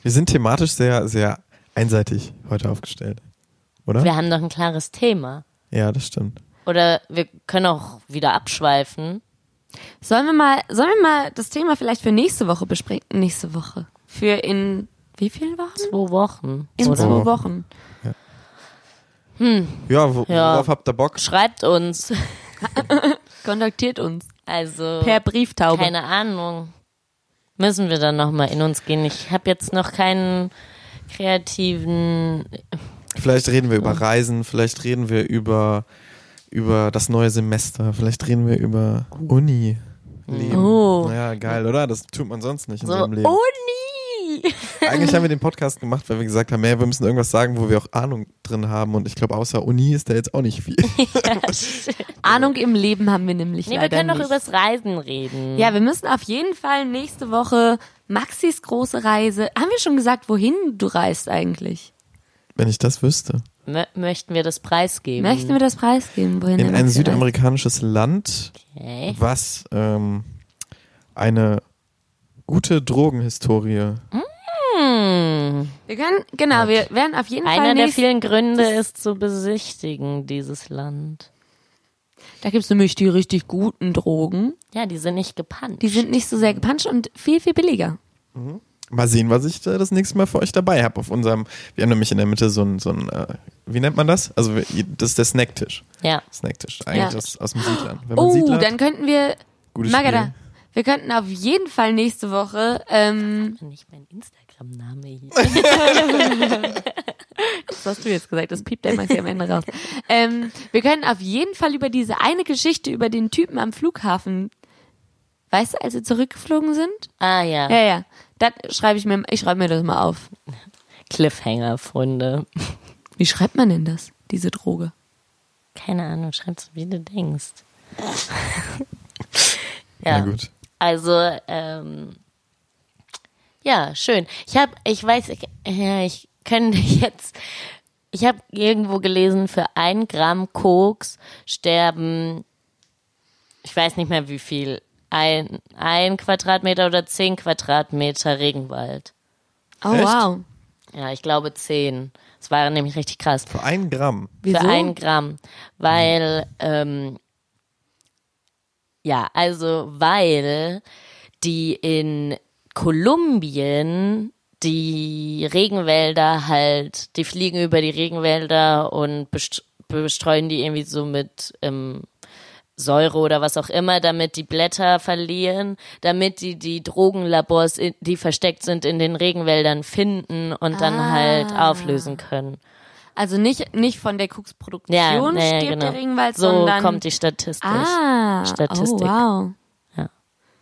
Wir sind thematisch sehr, sehr einseitig heute aufgestellt. Oder? Wir haben doch ein klares Thema. Ja, das stimmt. Oder wir können auch wieder abschweifen. sollen wir mal, sollen wir mal das Thema vielleicht für nächste Woche besprechen? Nächste Woche. Für in wie vielen Wochen? Zwei Wochen. In oder? zwei Wochen. Ja, wo, Ja. worauf habt ihr Bock? Schreibt uns. Kontaktiert uns. Also. Per Brieftaube. Keine Ahnung. Müssen wir dann nochmal in uns gehen. Ich habe jetzt noch keinen kreativen. Vielleicht reden wir über Reisen, vielleicht reden wir über, über das neue Semester, vielleicht reden wir über Uni. Leben. Oh. Ja, geil, oder? Das tut man sonst nicht in So, seinem Leben. Uni! Eigentlich haben wir den Podcast gemacht, weil wir gesagt haben, ja, wir müssen irgendwas sagen, wo wir auch Ahnung drin haben. Und ich glaube, außer Uni ist da jetzt auch nicht viel. Ahnung im Leben haben wir nämlich Nee, wir können doch übers Reisen reden. ja, wir müssen auf jeden Fall nächste Woche Maxis große Reise. Haben wir schon gesagt, wohin du reist eigentlich? Wenn ich das wüsste. Mö möchten wir das preisgeben? Möchten wir das preisgeben? Wohin In ein südamerikanisches Land, Okay. was ähm, eine gute Drogenhistorie. Hm. Wir können, genau, wir werden auf jeden Fall Einer der vielen Gründe ist zu besichtigen, dieses Land. da gibt's nämlich die richtig guten Drogen. Ja, die sind nicht gepannt. Die sind nicht so sehr gepanscht und viel, viel billiger. Mal sehen, was ich äh, das nächste Mal für euch dabei habe auf unserem. Wir haben nämlich in der Mitte so ein, so ein äh, wie nennt man das? Also das ist der Snacktisch. ja. Snacktisch. Eigentlich Ja. aus, aus dem Siedlern. Wenn man Oh, Siedler hat, dann könnten wir, gutes Magada, Spiel. Wir könnten auf jeden Fall nächste Woche, ähm, Nicht mein Instagram-Name hier. das hast du jetzt gesagt, das piept der Maxi am Ende raus. Ähm, wir können auf jeden Fall über diese eine Geschichte über den Typen am Flughafen, weißt du, als sie zurückgeflogen sind? ah ja, Ja, ja. Das schreibe ich mir, ich schreibe mir das mal auf. Cliffhanger, Freunde. Wie schreibt man denn das, diese Droge? Keine Ahnung, schreib's, wie du denkst. Na ja, gut. Also, ähm, ja, schön. Ich habe, ich weiß, ich, ja, ich könnte jetzt, ich habe irgendwo gelesen, für ein Gramm Koks sterben, ich weiß nicht mehr wie viel, ein, ein Quadratmeter oder zehn Quadratmeter Regenwald. Oh, Echt? wow. Ja, ich glaube zehn. Es war nämlich richtig krass. Für ein Gramm. Wieso? Für ein Gramm. Weil, ähm, ja, also weil die in Kolumbien die Regenwälder halt, die fliegen über die Regenwälder und best bestreuen die irgendwie so mit ähm, Säure oder was auch immer, damit die Blätter verlieren, damit die die Drogenlabors, die versteckt sind in den Regenwäldern, finden und dann halt auflösen können. Also nicht, nicht von der Koksproduktion Ja, ja, ja, stirbt genau. der Regenwald, so sondern kommt die Statistik. ah, Statistik. Oh, wow.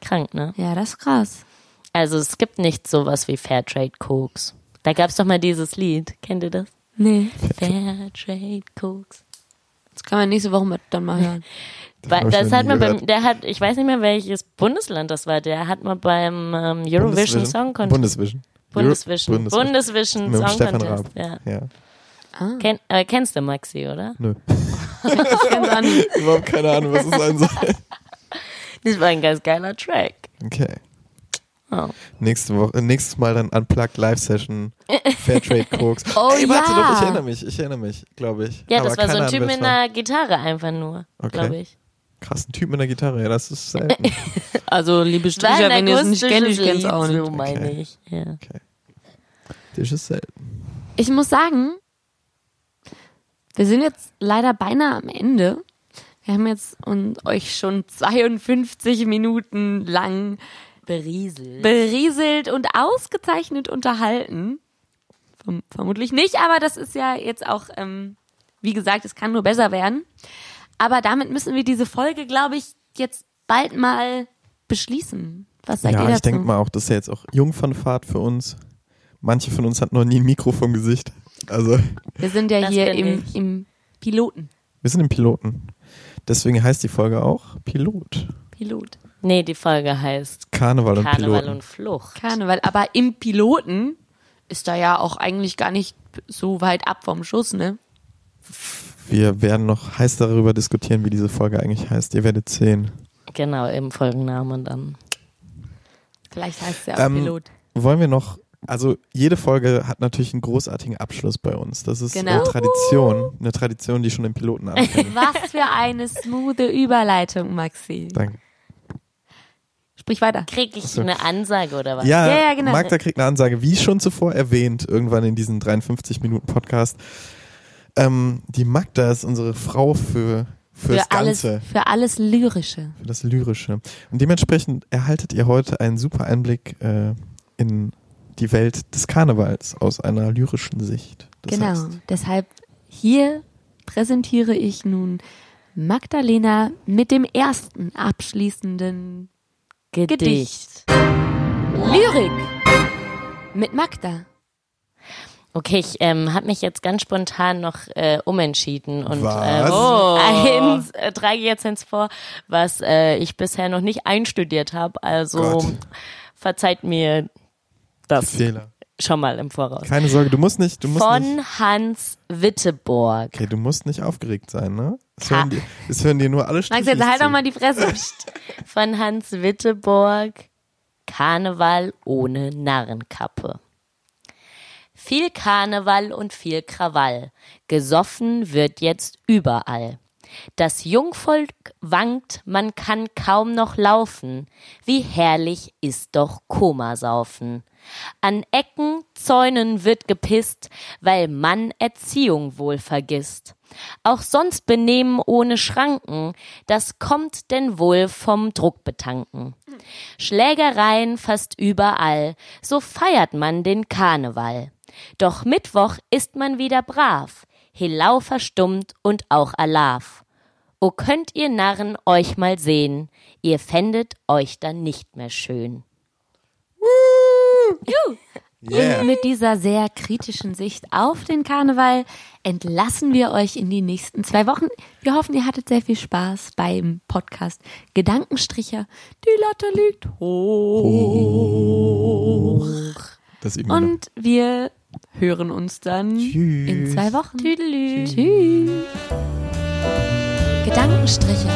Krank, ne? Ja, das ist krass. Also es gibt nicht sowas wie Fairtrade Koks. Da gab's doch mal dieses Lied. Kennt ihr das? Nee. Fairtrade Koks. Das kann man nächste Woche mal dann mal hören. Das noch hat man beim, der hat, ich weiß nicht mehr welches Bundesland das war, der hat mal beim ähm, Eurovision Song Contest. Bundesvision. Bundesvision. Bundesvision. Bundesvision Song Stefan Contest. Raab. Ja. Ja. Ken, äh, kennst du Maxi, oder? Nö. Ich kenn's auch nicht. Überhaupt keine Ahnung, was es sein soll. Das war ein ganz geiler Track. Okay. Oh. Nächste Woche, äh, nächstes Mal dann Unplugged Live Session Fairtrade Koks. Oh Ey, warte ja. doch, ich erinnere mich, ich erinnere mich, glaube ich. Ja, Aber das war so ein Typ mit einer Gitarre einfach nur, Okay. glaube ich. Krass, ein Typ mit einer Gitarre, ja, das ist selten. Also, liebe Stricher, ein wenn ihr es nicht kennt, ich kenn's auch nicht. So meine Okay. ich. Ja. das ist selten. Ich muss sagen, wir sind jetzt leider beinahe am Ende. Wir haben jetzt und euch schon 52 Minuten lang Berieselt. berieselt und ausgezeichnet unterhalten. Verm vermutlich nicht, aber das ist ja jetzt auch, ähm, wie gesagt, es kann nur besser werden. Aber damit müssen wir diese Folge, glaube ich, jetzt bald mal beschließen. Was sagt ihr Ja, dazu? ich denke mal auch, das ist ja jetzt auch Jungfernfahrt für uns. Manche von uns hatten noch nie ein Mikro vom Gesicht. Also, wir sind ja Das hier im, ich. im Piloten. wir sind im Piloten. Deswegen heißt die Folge auch Pilot. Pilot. Nee, die Folge heißt Karneval und Karneval Piloten. und Flucht. Karneval. Aber im Piloten ist da ja auch eigentlich gar nicht so weit ab vom Schuss, ne? Wir werden noch heiß darüber diskutieren, wie diese Folge eigentlich heißt. Ihr werdet sehen. Genau, im Folgennamen dann. Vielleicht heißt es ja auch Ähm, Pilot. Wollen wir noch, also jede Folge hat natürlich einen großartigen Abschluss bei uns. Das ist Genau. eine Tradition, eine Tradition, die schon den Piloten anfängt. Was für eine smoothe Überleitung, Maxi. Danke. Sprich weiter. Krieg ich eine Ansage oder was? Ja, Ja, ja, genau. Magda kriegt eine Ansage, wie schon zuvor erwähnt, irgendwann in diesem 53 Minuten Podcast. Ähm, die Magda ist unsere Frau für, für, das Für alles, Ganze, für alles Lyrische. für das Lyrische. Und dementsprechend erhaltet ihr heute einen super Einblick äh, in die Welt des Karnevals aus einer lyrischen Sicht. Das genau. heißt, Deshalb hier präsentiere ich nun Magdalena mit dem ersten abschließenden Gedicht. Lyrik. Mit Magda. Okay, ich ähm, habe mich jetzt ganz spontan noch äh, umentschieden und Was? Äh, Oh. eins äh, trage jetzt eins vor, was äh, ich bisher noch nicht einstudiert habe. Also Gott. verzeiht mir das Fehler. schon mal im Voraus. Keine Sorge, du musst nicht, du musst Von nicht. Hans Witteborg. Okay, du musst nicht aufgeregt sein, ne? Das hören dir, das hören dir nur alle Max, Strichis jetzt halt doch mal die Fresse. Von Hans Witteborg. Karneval ohne Narrenkappe. Viel Karneval und viel Krawall. Gesoffen wird jetzt überall. Das Jungvolk wankt, man kann kaum noch laufen. Wie herrlich ist doch Komasaufen. An Ecken, Zäunen wird gepisst, weil man Erziehung wohl vergisst. Auch sonst Benehmen ohne Schranken, das kommt denn wohl vom Druckbetanken. Schlägereien fast überall, so feiert man den Karneval. Doch Mittwoch ist man wieder brav, Helau verstummt und auch Alarv. O könnt ihr Narren euch mal sehen, ihr fändet euch dann nicht mehr schön. Yeah. Und mit dieser sehr kritischen Sicht auf den Karneval entlassen wir euch in die nächsten zwei Wochen. Wir hoffen, ihr hattet sehr viel Spaß beim Podcast Gedankenstricher. Die Latte liegt hoch. Das noch. Und wir hören uns dann Tschüss. in zwei Wochen. Tüdelü. Tschüss. Gedankenstriche.